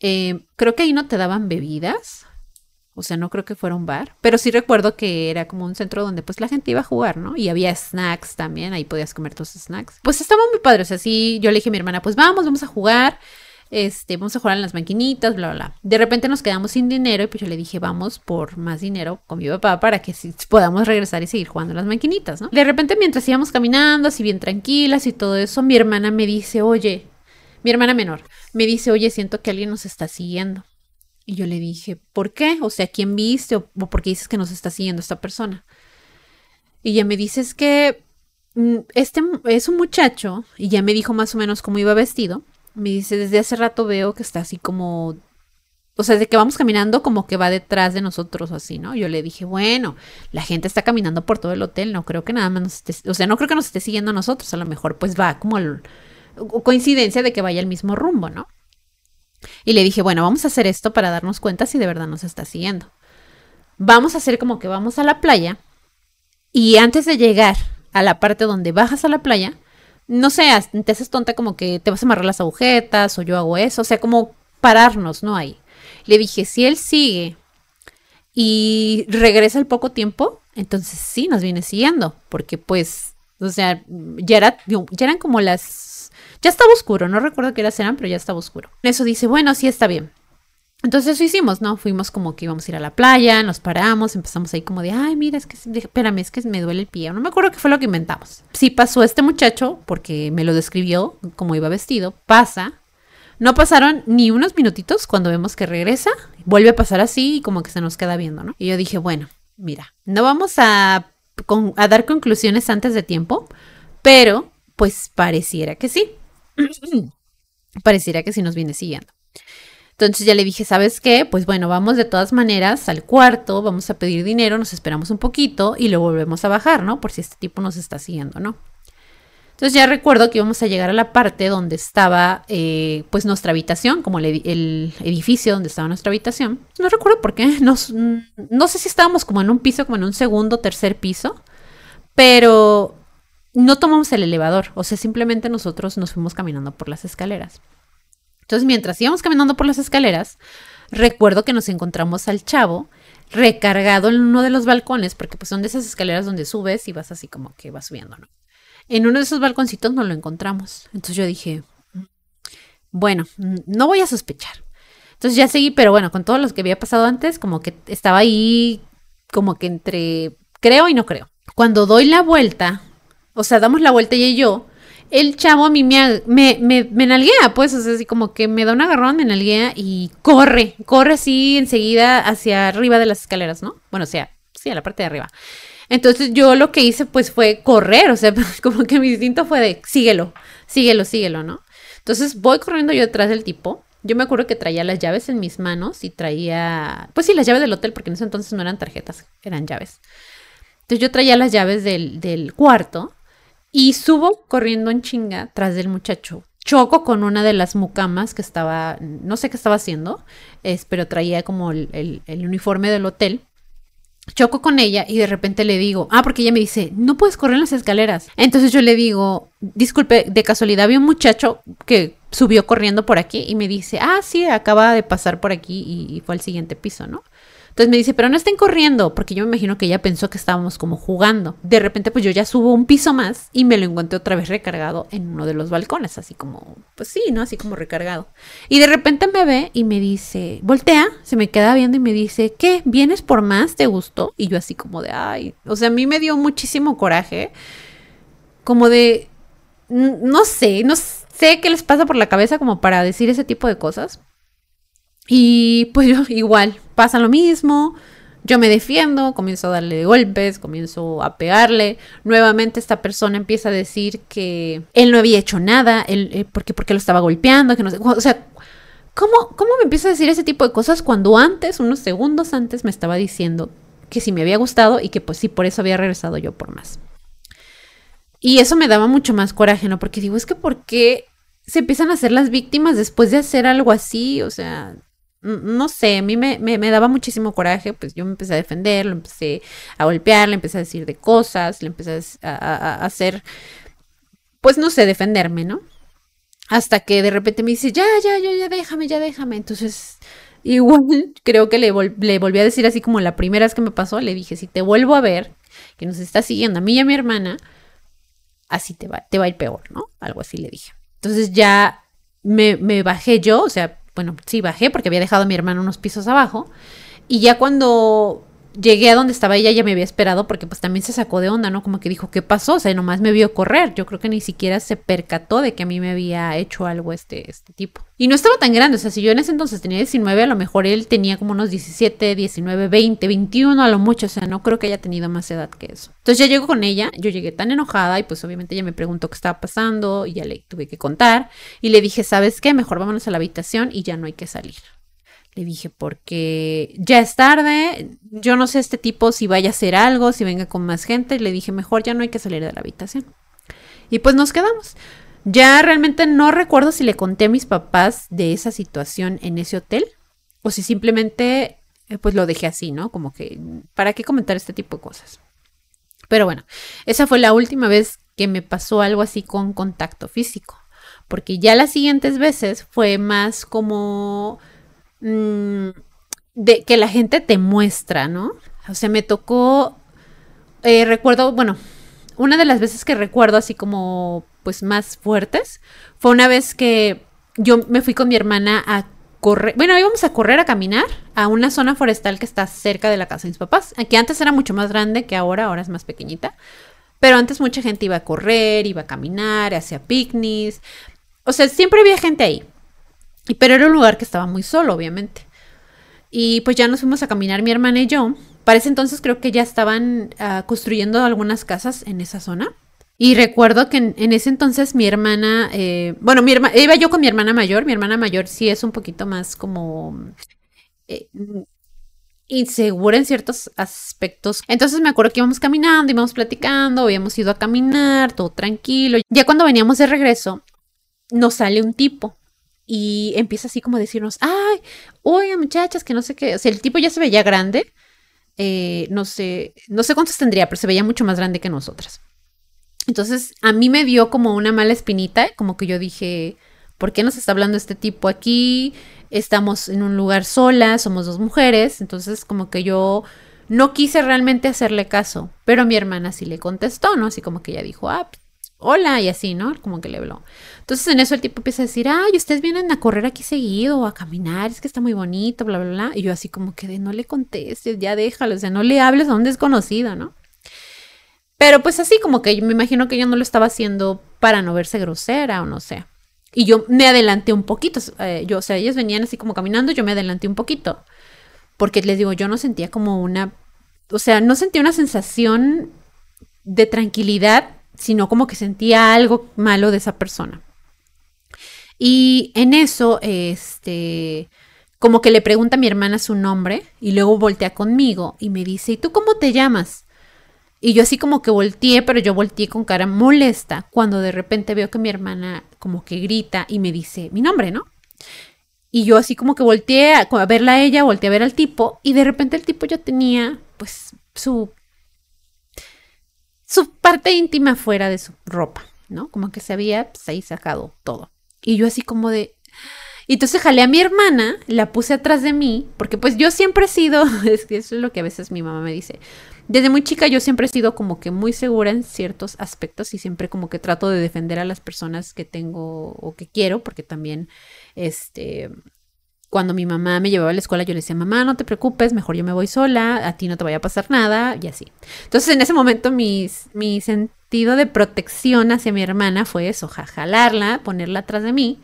Eh, creo que ahí no te daban bebidas, o sea, no creo que fuera un bar, pero sí recuerdo que era como un centro donde pues la gente iba a jugar, ¿no? Y había snacks también, ahí podías comer tus snacks. Pues estaba muy padre, o sea, sí, yo le dije a mi hermana, pues vamos, vamos a jugar este, vamos a jugar en las maquinitas, bla, bla. De repente nos quedamos sin dinero y pues yo le dije, vamos por más dinero con mi papá para que podamos regresar y seguir jugando las maquinitas. De repente mientras íbamos caminando, así bien tranquilas y todo eso, mi hermana me dice, oye, mi hermana menor, me dice, oye, siento que alguien nos está siguiendo. Y yo le dije, ¿por qué? O sea, ¿quién viste? ¿O, por qué dices que nos está siguiendo esta persona? Y ella me dice, es que mm, este es un muchacho, y ya me dijo más o menos cómo iba vestido, me dice, desde hace rato veo que está así como, o sea, de que vamos caminando como que va detrás de nosotros así, ¿no? Yo le dije, bueno, la gente está caminando por todo el hotel, no creo que nada más nos esté, o sea, no creo que nos esté siguiendo a nosotros, a lo mejor pues va como el, coincidencia de que vaya el mismo rumbo, ¿no? Y le dije, bueno, vamos a hacer esto para darnos cuenta si de verdad nos está siguiendo. Vamos a hacer como que vamos a la playa y antes de llegar a la parte donde bajas a la playa, no sé, te haces tonta como que te vas a amarrar las agujetas o yo hago eso, o sea, como pararnos, ¿no? Ahí. Le dije, si él sigue y regresa al poco tiempo, entonces sí nos viene siguiendo, porque pues, o sea, ya, era, ya eran como las... Ya estaba oscuro, no recuerdo qué horas eran, pero ya estaba oscuro. Eso dice, bueno, sí está bien. Entonces eso hicimos, ¿no? Fuimos como que íbamos a ir a la playa, nos paramos, empezamos ahí como de, ay, mira, es que, espérame, es que me duele el pie. No me acuerdo qué fue lo que inventamos. Sí pasó este muchacho, porque me lo describió como iba vestido, pasa. No pasaron ni unos minutitos cuando vemos que regresa, vuelve a pasar así y como que se nos queda viendo, ¿no? Y yo dije, bueno, mira, no vamos a, a dar conclusiones antes de tiempo, pero pues pareciera que sí. pareciera que sí nos viene siguiendo. Entonces ya le dije, ¿sabes qué? Pues bueno, vamos de todas maneras al cuarto, vamos a pedir dinero, nos esperamos un poquito y lo volvemos a bajar, ¿no? Por si este tipo nos está siguiendo, ¿no? Entonces ya recuerdo que íbamos a llegar a la parte donde estaba eh, pues nuestra habitación, como el, edificio donde estaba nuestra habitación. No recuerdo por qué, no, no sé si estábamos como en un piso, como en un segundo, tercer piso, pero no tomamos el elevador, o sea, simplemente nosotros nos fuimos caminando por las escaleras. Entonces, mientras íbamos caminando por las escaleras, recuerdo que nos encontramos al chavo recargado en uno de los balcones, porque pues son de esas escaleras donde subes y vas así como que vas subiendo, ¿no? En uno de esos balconcitos nos lo encontramos. Entonces yo dije, bueno, no voy a sospechar. Entonces ya seguí, pero bueno, con todo lo que había pasado antes, como que estaba ahí como que entre creo y no creo. Cuando doy la vuelta, o sea, damos la vuelta ella y yo, el chavo a mí me, me, me, nalguea, pues, o sea, así como que me da un agarrón, me nalguea y corre, corre así enseguida hacia arriba de las escaleras, ¿no? Bueno, o sea, sí, a la parte de arriba. Entonces yo lo que hice pues fue correr, o sea, como que mi instinto fue de síguelo, síguelo, síguelo, ¿no? Entonces voy corriendo yo detrás del tipo. Yo me acuerdo que traía las llaves en mis manos y traía, pues sí, las llaves del hotel, porque en ese entonces no eran tarjetas, eran llaves. Entonces yo traía las llaves del, del cuarto y subo corriendo en chinga tras del muchacho. Choco con una de las mucamas que estaba, no sé qué estaba haciendo, es, pero traía como el, uniforme del hotel choco con ella y de repente le digo, ah, porque ella me dice, no puedes correr en las escaleras. Entonces yo le digo, disculpe, de casualidad había un muchacho que subió corriendo por aquí y me dice, ah, sí, acaba de pasar por aquí y fue al siguiente piso, ¿no? Entonces me dice, pero no estén corriendo, porque yo me imagino que ella pensó que estábamos como jugando. De repente, pues yo ya subo un piso más y me lo encontré otra vez recargado en uno de los balcones, así como, pues sí, ¿no? Así como recargado. Y de repente me ve y me dice, voltea, se me queda viendo y me dice, ¿qué? ¿Vienes por más? ¿Te gustó? Y yo así como de, ay, o sea, a mí me dio muchísimo coraje, como de, no sé, no sé qué les pasa por la cabeza como para decir ese tipo de cosas. Y pues igual, pasa lo mismo, yo me defiendo, comienzo a darle golpes, comienzo a pegarle. Nuevamente esta persona empieza a decir que él no había hecho nada, él, eh, porque, porque lo estaba golpeando, no o sea, ¿cómo, ¿cómo me empieza a decir ese tipo de cosas cuando antes, unos segundos antes, me estaba diciendo que sí me había gustado y que pues sí, por eso había regresado yo por más? Y eso me daba mucho más coraje, ¿no? Porque digo, es que ¿por qué se empiezan a hacer las víctimas después de hacer algo así? O sea, no sé, a mí me, daba muchísimo coraje, pues yo me empecé a defender, lo empecé a golpear, le empecé a decir de cosas, le empecé a, hacer, pues no sé, defenderme, ¿no? Hasta que de repente me dice, ya, ya, ya, ya, déjame, ya, déjame. Entonces, igual creo que le, le volví a decir así como la primera vez que me pasó, le dije, si te vuelvo a ver, que nos está siguiendo a mí y a mi hermana, así te va, te va a ir peor, ¿no? Algo así le dije. Entonces ya me, me bajé yo, o sea, bueno, sí bajé porque había dejado a mi hermano unos pisos abajo. Y ya cuando llegué a donde estaba ella, ya me había esperado porque pues también se sacó de onda, ¿no? Como que dijo, ¿qué pasó? O sea, nomás me vio correr. Yo creo que ni siquiera se percató de que a mí me había hecho algo este, este tipo. Y no estaba tan grande, o sea, si yo en ese entonces tenía 19, a lo mejor él tenía como unos 17, 19, 20, 21 a lo mucho, o sea, no creo que haya tenido más edad que eso. Entonces ya llego con ella, yo llegué tan enojada y pues obviamente ella me preguntó qué estaba pasando y ya le tuve que contar y le dije, ¿sabes qué? Mejor vámonos a la habitación y ya no hay que salir. Le dije, porque ya es tarde, yo no sé este tipo si vaya a hacer algo, si venga con más gente. Le dije, mejor ya no hay que salir de la habitación. Y pues nos quedamos. Ya realmente no recuerdo si le conté a mis papás de esa situación en ese hotel o si simplemente eh, pues lo dejé así, ¿no? Como que, ¿para qué comentar este tipo de cosas? Pero bueno, esa fue la última vez que me pasó algo así con contacto físico, porque ya las siguientes veces fue más como Mm, de que la gente te muestra, ¿no? O sea, me tocó, eh, recuerdo, bueno, una de las veces que recuerdo así como, pues más fuertes, fue una vez que yo me fui con mi hermana a correr, bueno, íbamos a correr a caminar a una zona forestal que está cerca de la casa de mis papás, que antes era mucho más grande que ahora, ahora es más pequeñita, pero antes mucha gente iba a correr, iba a caminar, hacía picnics, o sea, siempre había gente ahí. Pero era un lugar que estaba muy solo, obviamente. Y pues ya nos fuimos a caminar mi hermana y yo. Para ese entonces creo que ya estaban ah, construyendo algunas casas en esa zona. Y recuerdo que en, ese entonces mi hermana, eh, bueno, mi hermana, iba yo con mi hermana mayor. Mi hermana mayor sí es un poquito más como eh, insegura en ciertos aspectos. Entonces me acuerdo que íbamos caminando, íbamos platicando, habíamos ido a caminar, todo tranquilo. Ya cuando veníamos de regreso, nos sale un tipo y empieza así como a decirnos, ay, oye muchachas, que no sé qué, o sea, el tipo ya se veía grande, eh, no sé, no sé cuántos tendría, pero se veía mucho más grande que nosotras. Entonces, a mí me dio como una mala espinita, como que yo dije, ¿por qué nos está hablando este tipo aquí? Estamos en un lugar solas, somos dos mujeres, entonces como que yo no quise realmente hacerle caso, pero mi hermana sí le contestó, ¿no? Así como que ella dijo, ah, hola y así, ¿no? Como que le habló. Entonces en eso el tipo empieza a decir, ay, ustedes vienen a correr aquí seguido o a caminar, es que está muy bonito, bla, bla, bla. Y yo así como que de no le contestes, ya déjalo, o sea, no le hables a un desconocido, ¿no? Pero pues así como que yo me imagino que yo no lo estaba haciendo para no verse grosera o no sé. Y yo me adelanté un poquito, eh, yo, o sea, ellos venían así como caminando, yo me adelanté un poquito. Porque les digo, yo no sentía como una, o sea, no sentía una sensación de tranquilidad, sino como que sentía algo malo de esa persona. Y en eso, este, como que le pregunta a mi hermana su nombre y luego voltea conmigo y me dice, ¿y tú cómo te llamas? Y yo así como que volteé, pero yo volteé con cara molesta cuando de repente veo que mi hermana como que grita y me dice mi nombre, ¿no? Y yo así como que volteé a, verla a ella, volteé a ver al tipo y de repente el tipo ya tenía pues su su parte íntima fuera de su ropa, ¿no? Como que se había pues, ahí sacado todo. Y yo así como de... Y entonces jalé a mi hermana, la puse atrás de mí, porque pues yo siempre he sido, es que eso es lo que a veces mi mamá me dice, desde muy chica yo siempre he sido como que muy segura en ciertos aspectos y siempre como que trato de defender a las personas que tengo o que quiero, porque también, este, cuando mi mamá me llevaba a la escuela, yo le decía, mamá, no te preocupes, mejor yo me voy sola, a ti no te vaya a pasar nada, y así. Entonces, en ese momento, mi, mi sentido de protección hacia mi hermana fue eso, jalarla, ponerla atrás de mí.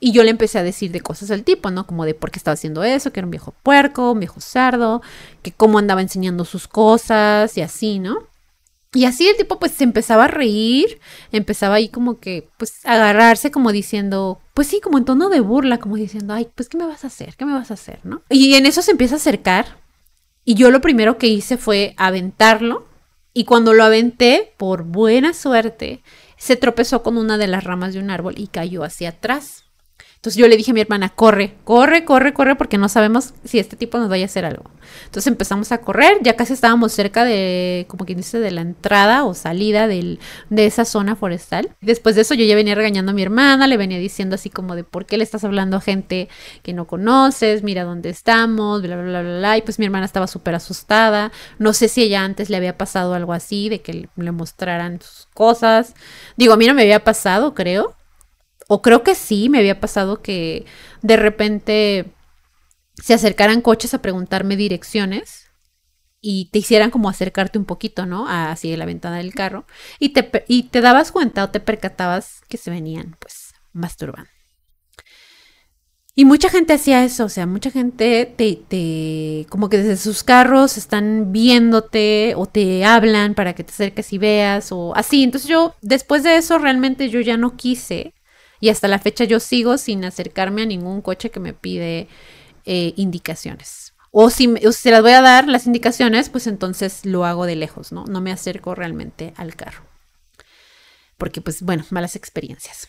Y yo le empecé a decir de cosas del tipo, ¿no? Como de por qué estaba haciendo eso, que era un viejo puerco, un viejo sardo, que cómo andaba enseñando sus cosas y así, ¿no? Y así el tipo pues se empezaba a reír, empezaba ahí como que pues agarrarse como diciendo, pues sí, como en tono de burla, como diciendo, ay, pues ¿qué me vas a hacer? ¿Qué me vas a hacer? ¿No? Y en eso se empieza a acercar y yo lo primero que hice fue aventarlo y cuando lo aventé, por buena suerte, se tropezó con una de las ramas de un árbol y cayó hacia atrás. Entonces yo le dije a mi hermana, corre, corre, corre, corre, porque no sabemos si este tipo nos vaya a hacer algo. Entonces empezamos a correr, ya casi estábamos cerca de, como quien dice, de la entrada o salida del, de esa zona forestal. Después de eso yo ya venía regañando a mi hermana, le venía diciendo así como de por qué le estás hablando a gente que no conoces, mira dónde estamos, bla, bla, bla, bla, bla. Y pues mi hermana estaba súper asustada. No sé si ella antes le había pasado algo así, de que le mostraran sus cosas. Digo, a mí no me había pasado, creo o creo que sí, me había pasado que de repente se acercaran coches a preguntarme direcciones y te hicieran como acercarte un poquito, ¿no? Así la ventana del carro y te, y te dabas cuenta o te percatabas que se venían pues masturbando. Y mucha gente hacía eso, o sea, mucha gente te, te, como que desde sus carros están viéndote o te hablan para que te acerques y veas o así. Entonces yo, después de eso, realmente yo ya no quise y hasta la fecha yo sigo sin acercarme a ningún coche que me pide eh, indicaciones. O si, se las voy a dar las indicaciones, pues entonces lo hago de lejos, ¿no? No me acerco realmente al carro. Porque pues bueno, malas experiencias.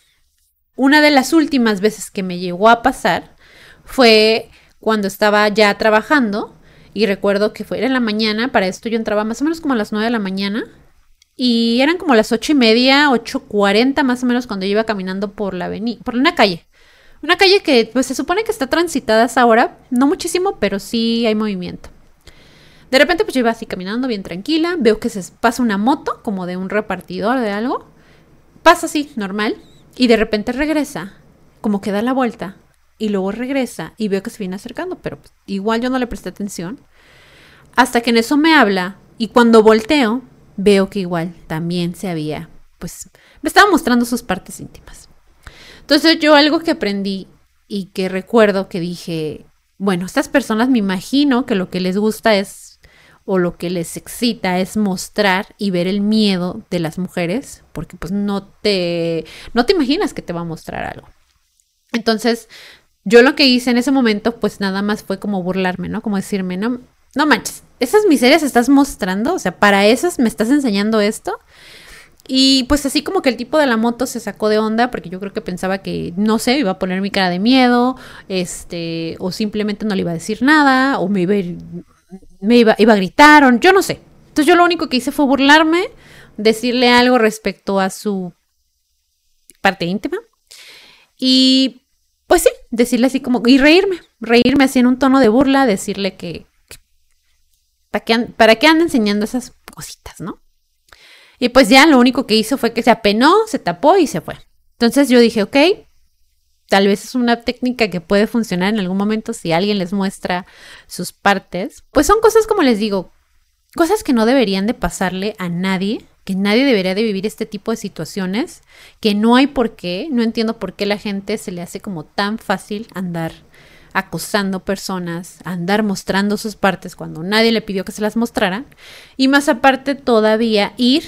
Una de las últimas veces que me llegó a pasar fue cuando estaba ya trabajando y recuerdo que fue en la mañana, para esto yo entraba más o menos como a las 9 de la mañana y eran como las ocho y media, ocho cuarenta más o menos cuando yo iba caminando por la avenida, por una calle. Una calle que pues se supone que está transitada a esa hora, no muchísimo, pero sí hay movimiento. De repente pues yo iba así caminando bien tranquila, veo que se pasa una moto como de un repartidor de algo. Pasa así, normal, y de repente regresa, como que da la vuelta, y luego regresa y veo que se viene acercando, pero pues, igual yo no le presté atención. Hasta que en eso me habla, y cuando volteo, veo que igual también se había, pues, me estaba mostrando sus partes íntimas. Entonces yo algo que aprendí y que recuerdo que dije, bueno, estas personas me imagino que lo que les gusta es, o lo que les excita es mostrar y ver el miedo de las mujeres, porque pues no te, no te imaginas que te va a mostrar algo. Entonces, yo lo que hice en ese momento, pues nada más fue como burlarme, ¿no? Como decirme, no, no manches, esas miserias estás mostrando, o sea, para esas me estás enseñando esto. Y pues así como que el tipo de la moto se sacó de onda porque yo creo que pensaba que, no sé, iba a poner mi cara de miedo, este, o simplemente no le iba a decir nada, o me iba a, me iba, iba a gritar, o yo no sé. Entonces yo lo único que hice fue burlarme, decirle algo respecto a su parte íntima. Y pues sí, decirle así como, y reírme, reírme así en un tono de burla, decirle que, ¿Para qué, anda enseñando esas cositas, no? Y pues ya lo único que hizo fue que se apenó, se tapó y se fue. Entonces yo dije, ok, tal vez es una técnica que puede funcionar en algún momento si alguien les muestra sus partes. Pues son cosas como les digo, cosas que no deberían de pasarle a nadie, que nadie debería de vivir este tipo de situaciones, que no hay por qué, no entiendo por qué la gente se le hace como tan fácil andar acosando personas, andar mostrando sus partes cuando nadie le pidió que se las mostraran, y más aparte todavía ir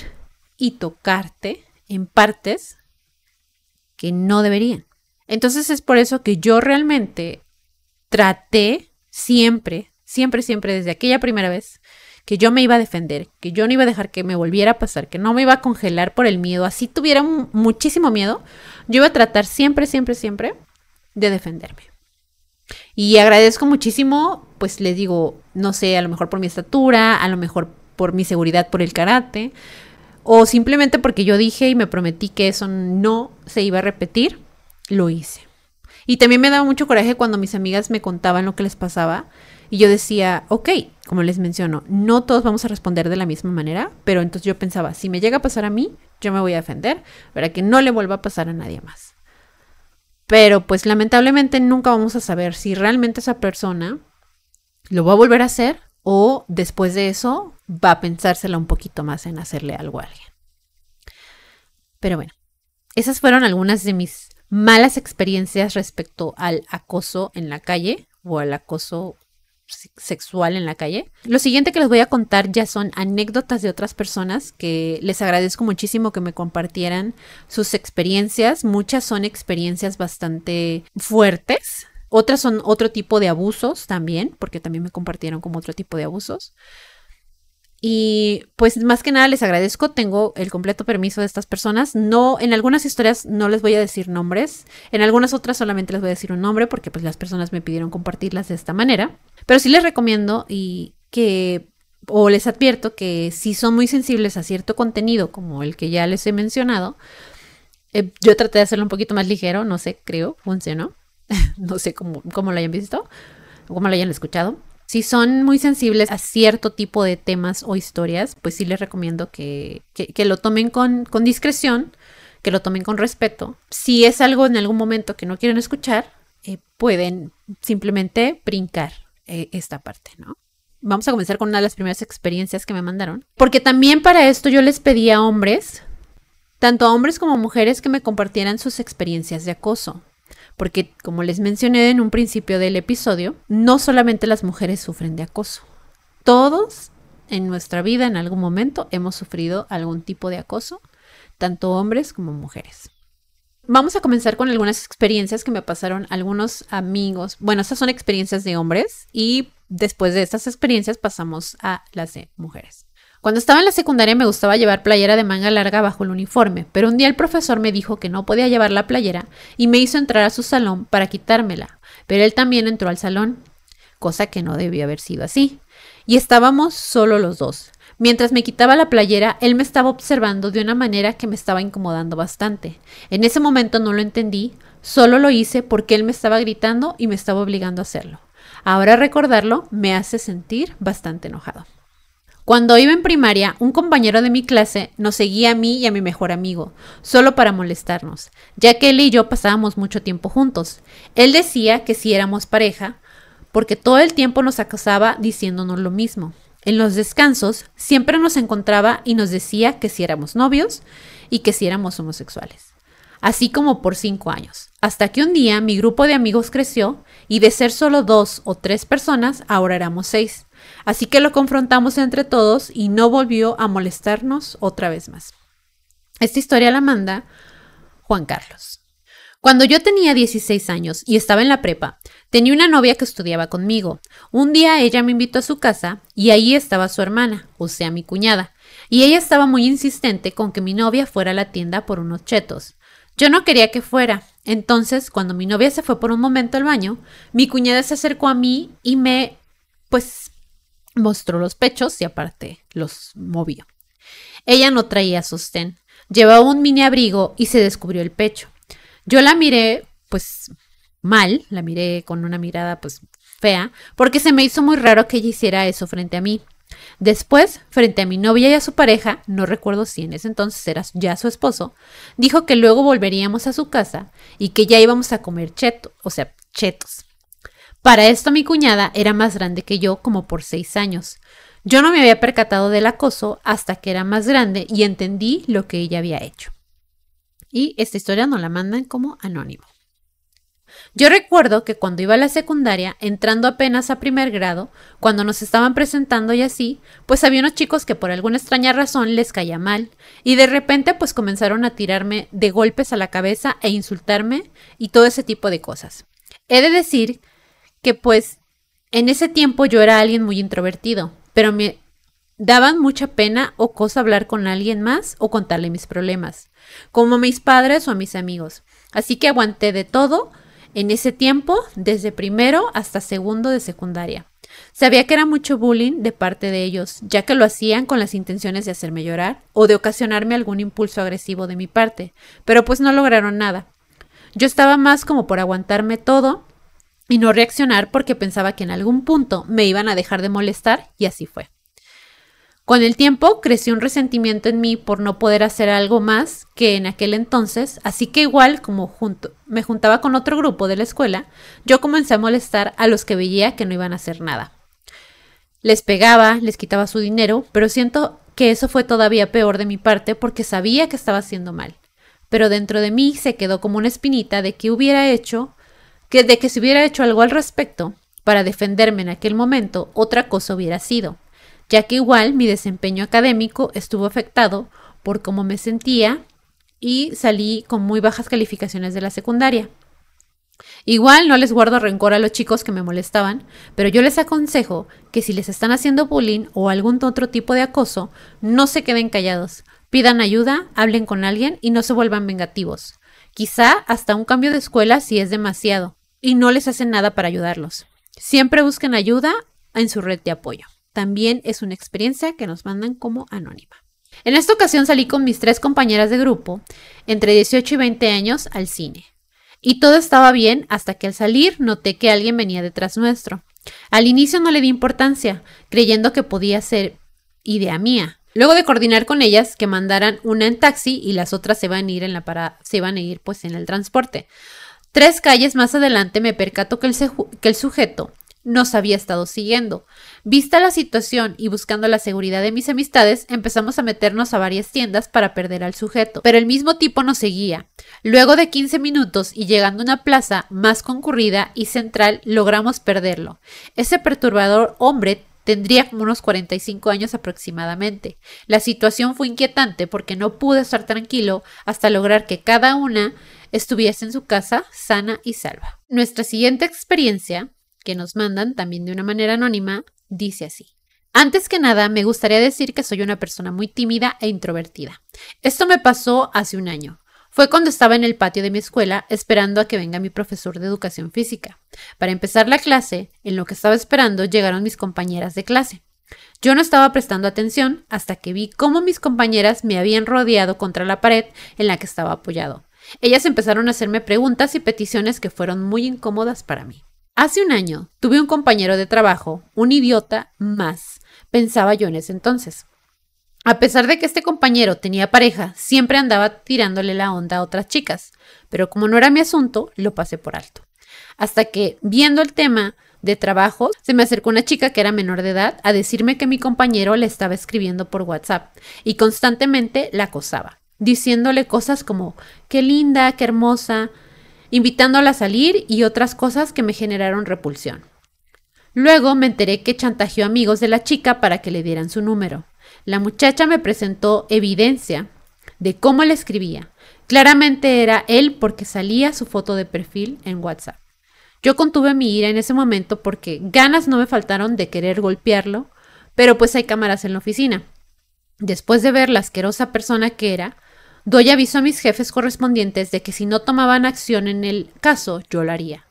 y tocarte en partes que no deberían. Entonces es por eso que yo realmente traté siempre, siempre, siempre desde aquella primera vez que yo me iba a defender, que yo no iba a dejar que me volviera a pasar, que no me iba a congelar por el miedo, así tuviera muchísimo miedo, yo iba a tratar siempre, siempre, siempre de defenderme. Y agradezco muchísimo, pues les digo, no sé, a lo mejor por mi estatura, a lo mejor por mi seguridad por el karate, o simplemente porque yo dije y me prometí que eso no se iba a repetir, lo hice. Y también me daba mucho coraje cuando mis amigas me contaban lo que les pasaba y yo decía, ok, como les menciono, no todos vamos a responder de la misma manera, pero entonces yo pensaba, si me llega a pasar a mí, yo me voy a defender para que no le vuelva a pasar a nadie más. Pero pues lamentablemente nunca vamos a saber si realmente esa persona lo va a volver a hacer o después de eso va a pensársela un poquito más en hacerle algo a alguien. Pero bueno, esas fueron algunas de mis malas experiencias respecto al acoso en la calle o al acoso sexual en la calle. Lo siguiente que les voy a contar ya son anécdotas de otras personas que les agradezco muchísimo que me compartieran sus experiencias. Muchas son experiencias bastante fuertes. Otras son otro tipo de abusos también, porque también me compartieron como otro tipo de abusos. Y pues más que nada les agradezco, tengo el completo permiso de estas personas. No, en algunas historias no les voy a decir nombres, en algunas otras solamente les voy a decir un nombre porque pues las personas me pidieron compartirlas de esta manera. Pero sí les recomiendo y que o les advierto que si son muy sensibles a cierto contenido como el que ya les he mencionado, eh, yo traté de hacerlo un poquito más ligero, no sé, creo, funcionó. no sé cómo, cómo lo hayan visto o cómo lo hayan escuchado. Si son muy sensibles a cierto tipo de temas o historias, pues sí les recomiendo que, lo tomen con, discreción, que lo tomen con respeto. Si es algo en algún momento que no quieren escuchar, eh, pueden simplemente brincar eh, esta parte, ¿no? Vamos a comenzar con una de las primeras experiencias que me mandaron. Porque también para esto yo les pedí a hombres, tanto a hombres como a mujeres, que me compartieran sus experiencias de acoso porque como les mencioné en un principio del episodio, no solamente las mujeres sufren de acoso. Todos en nuestra vida en algún momento hemos sufrido algún tipo de acoso, tanto hombres como mujeres. Vamos a comenzar con algunas experiencias que me pasaron algunos amigos. Bueno, estas son experiencias de hombres y después de estas experiencias pasamos a las de mujeres. Cuando estaba en la secundaria me gustaba llevar playera de manga larga bajo el uniforme, pero un día el profesor me dijo que no podía llevar la playera y me hizo entrar a su salón para quitármela, pero él también entró al salón, cosa que no debió haber sido así. Y estábamos solo los dos. Mientras me quitaba la playera, él me estaba observando de una manera que me estaba incomodando bastante. En ese momento no lo entendí, solo lo hice porque él me estaba gritando y me estaba obligando a hacerlo. Ahora recordarlo me hace sentir bastante enojado. Cuando iba en primaria, un compañero de mi clase nos seguía a mí y a mi mejor amigo, solo para molestarnos, ya que él y yo pasábamos mucho tiempo juntos. Él decía que si éramos pareja, porque todo el tiempo nos acosaba diciéndonos lo mismo. En los descansos siempre nos encontraba y nos decía que si éramos novios y que si éramos homosexuales. Así como por cinco años. Hasta que un día mi grupo de amigos creció y de ser solo dos o tres personas, ahora éramos seis. Así que lo confrontamos entre todos y no volvió a molestarnos otra vez más. Esta historia la manda Juan Carlos. Cuando yo tenía 16 años y estaba en la prepa, tenía una novia que estudiaba conmigo. Un día ella me invitó a su casa y ahí estaba su hermana, o sea, mi cuñada, y ella estaba muy insistente con que mi novia fuera a la tienda por unos chetos. Yo no quería que fuera, entonces cuando mi novia se fue por un momento al baño, mi cuñada se acercó a mí y me, pues, Mostró los pechos y aparte los movió. Ella no traía sostén, llevaba un mini abrigo y se descubrió el pecho. Yo la miré, pues mal, la miré con una mirada pues fea, porque se me hizo muy raro que ella hiciera eso frente a mí. Después, frente a mi novia y a su pareja, no recuerdo si en ese entonces era ya su esposo, dijo que luego volveríamos a su casa y que ya íbamos a comer cheto, o sea, chetos. Para esto mi cuñada era más grande que yo como por seis años. Yo no me había percatado del acoso hasta que era más grande y entendí lo que ella había hecho. Y esta historia nos la mandan como anónimo. Yo recuerdo que cuando iba a la secundaria, entrando apenas a primer grado, cuando nos estaban presentando y así, pues había unos chicos que por alguna extraña razón les caía mal, y de repente pues comenzaron a tirarme de golpes a la cabeza e insultarme y todo ese tipo de cosas. He de decir que pues en ese tiempo yo era alguien muy introvertido, pero me daban mucha pena o cosa hablar con alguien más o contarle mis problemas, como a mis padres o a mis amigos. Así que aguanté de todo en ese tiempo, desde primero hasta segundo de secundaria. Sabía que era mucho bullying de parte de ellos, ya que lo hacían con las intenciones de hacerme llorar o de ocasionarme algún impulso agresivo de mi parte, pero pues no lograron nada. Yo estaba más como por aguantarme todo y no reaccionar porque pensaba que en algún punto me iban a dejar de molestar y así fue. Con el tiempo creció un resentimiento en mí por no poder hacer algo más que en aquel entonces, así que igual como junto, me juntaba con otro grupo de la escuela, yo comencé a molestar a los que veía que no iban a hacer nada. Les pegaba, les quitaba su dinero, pero siento que eso fue todavía peor de mi parte porque sabía que estaba haciendo mal. Pero dentro de mí se quedó como una espinita de que hubiera hecho, que de que si hubiera hecho algo al respecto, para defenderme en aquel momento, otra cosa hubiera sido ya que igual mi desempeño académico estuvo afectado por cómo me sentía y salí con muy bajas calificaciones de la secundaria. Igual no les guardo rencor a los chicos que me molestaban, pero yo les aconsejo que si les están haciendo bullying o algún otro tipo de acoso, no se queden callados, pidan ayuda, hablen con alguien y no se vuelvan vengativos. Quizá hasta un cambio de escuela si es demasiado, y no les hacen nada para ayudarlos. Siempre busquen ayuda en su red de apoyo también es una experiencia que nos mandan como anónima. En esta ocasión salí con mis tres compañeras de grupo, entre 18 y 20 años, al cine. Y todo estaba bien hasta que al salir noté que alguien venía detrás nuestro. Al inicio no le di importancia, creyendo que podía ser idea mía. Luego de coordinar con ellas que mandaran una en taxi y las otras se iban a ir en la parada, se iban a ir pues en el transporte. Tres calles más adelante me percato que el, que el sujeto nos había estado siguiendo. Vista la situación y buscando la seguridad de mis amistades, empezamos a meternos a varias tiendas para perder al sujeto, pero el mismo tipo nos seguía. Luego de 15 minutos y llegando a una plaza más concurrida y central, logramos perderlo. Ese perturbador hombre tendría como unos 45 años aproximadamente. La situación fue inquietante porque no pude estar tranquilo hasta lograr que cada una estuviese en su casa sana y salva. Nuestra siguiente experiencia que nos mandan también de una manera anónima, dice así. Antes que nada, me gustaría decir que soy una persona muy tímida e introvertida. Esto me pasó hace un año. Fue cuando estaba en el patio de mi escuela esperando a que venga mi profesor de educación física. Para empezar la clase, en lo que estaba esperando llegaron mis compañeras de clase. Yo no estaba prestando atención hasta que vi cómo mis compañeras me habían rodeado contra la pared en la que estaba apoyado. Ellas empezaron a hacerme preguntas y peticiones que fueron muy incómodas para mí. Hace un año tuve un compañero de trabajo, un idiota más, pensaba yo en ese entonces. A pesar de que este compañero tenía pareja, siempre andaba tirándole la onda a otras chicas, pero como no era mi asunto, lo pasé por alto. Hasta que, viendo el tema de trabajo, se me acercó una chica que era menor de edad a decirme que mi compañero le estaba escribiendo por WhatsApp y constantemente la acosaba, diciéndole cosas como, qué linda, qué hermosa, invitándola a salir y otras cosas que me generaron repulsión. Luego me enteré que chantajeó amigos de la chica para que le dieran su número. La muchacha me presentó evidencia de cómo le escribía. Claramente era él porque salía su foto de perfil en WhatsApp. Yo contuve mi ira en ese momento porque ganas no me faltaron de querer golpearlo, pero pues hay cámaras en la oficina. Después de ver la asquerosa persona que era, Doy aviso a mis jefes correspondientes de que si no tomaban acción en el caso, yo lo haría.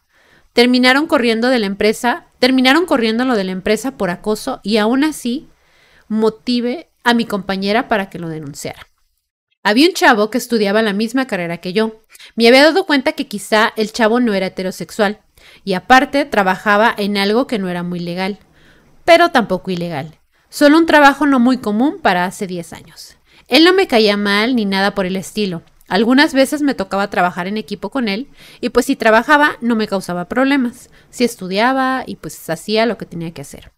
Terminaron corriendo de la empresa, terminaron corriendo lo de la empresa por acoso y aún así motive a mi compañera para que lo denunciara. Había un chavo que estudiaba la misma carrera que yo. Me había dado cuenta que quizá el chavo no era heterosexual y aparte trabajaba en algo que no era muy legal, pero tampoco ilegal. Solo un trabajo no muy común para hace 10 años. Él no me caía mal ni nada por el estilo. Algunas veces me tocaba trabajar en equipo con él y pues si trabajaba no me causaba problemas. Si estudiaba y pues hacía lo que tenía que hacer.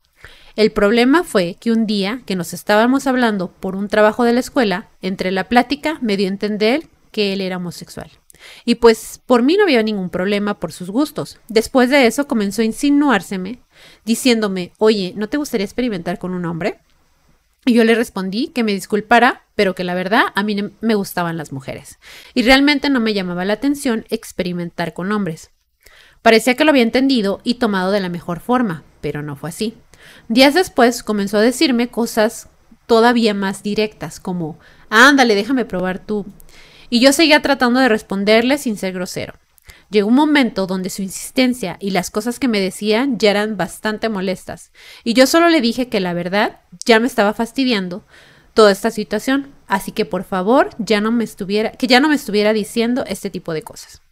El problema fue que un día que nos estábamos hablando por un trabajo de la escuela, entre la plática me dio a entender que él era homosexual. Y pues por mí no había ningún problema por sus gustos. Después de eso comenzó a insinuárseme, diciéndome, oye, ¿no te gustaría experimentar con un hombre? Y yo le respondí que me disculpara, pero que la verdad a mí me gustaban las mujeres. Y realmente no me llamaba la atención experimentar con hombres. Parecía que lo había entendido y tomado de la mejor forma, pero no fue así. Días después comenzó a decirme cosas todavía más directas, como, ándale, déjame probar tú. Y yo seguía tratando de responderle sin ser grosero. Llegó un momento donde su insistencia y las cosas que me decían ya eran bastante molestas, y yo solo le dije que la verdad ya me estaba fastidiando toda esta situación, así que por favor ya no me estuviera, que ya no me estuviera diciendo este tipo de cosas.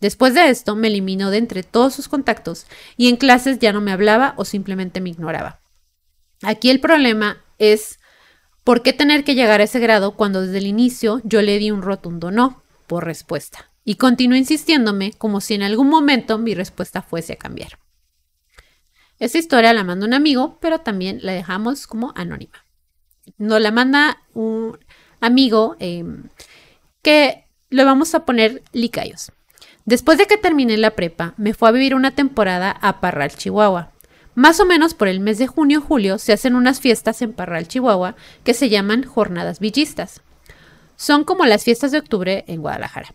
Después de esto me eliminó de entre todos sus contactos y en clases ya no me hablaba o simplemente me ignoraba. Aquí el problema es ¿por qué tener que llegar a ese grado cuando desde el inicio yo le di un rotundo no por respuesta? Y continuó insistiéndome como si en algún momento mi respuesta fuese a cambiar. Esta historia la manda un amigo, pero también la dejamos como anónima. Nos la manda un amigo em, que le vamos a poner licayos. Después de que terminé la prepa, me fue a vivir una temporada a Parral, Chihuahua. Más o menos por el mes de junio-julio se hacen unas fiestas en Parral, Chihuahua, que se llaman Jornadas Villistas. Son como las fiestas de octubre en Guadalajara.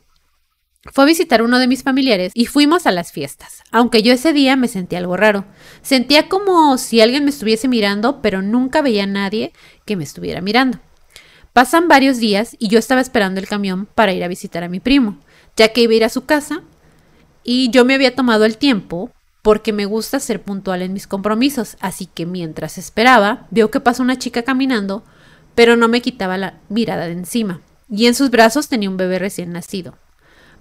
Fue a visitar uno de mis familiares y fuimos a las fiestas, aunque yo ese día me sentía algo raro. Sentía como si alguien me estuviese mirando, pero nunca veía a nadie que me estuviera mirando. Pasan varios días y yo estaba esperando el camión para ir a visitar a mi primo ya que iba a ir a su casa y yo me había tomado el tiempo porque me gusta ser puntual en mis compromisos, así que mientras esperaba, veo que pasó una chica caminando, pero no me quitaba la mirada de encima, y en sus brazos tenía un bebé recién nacido.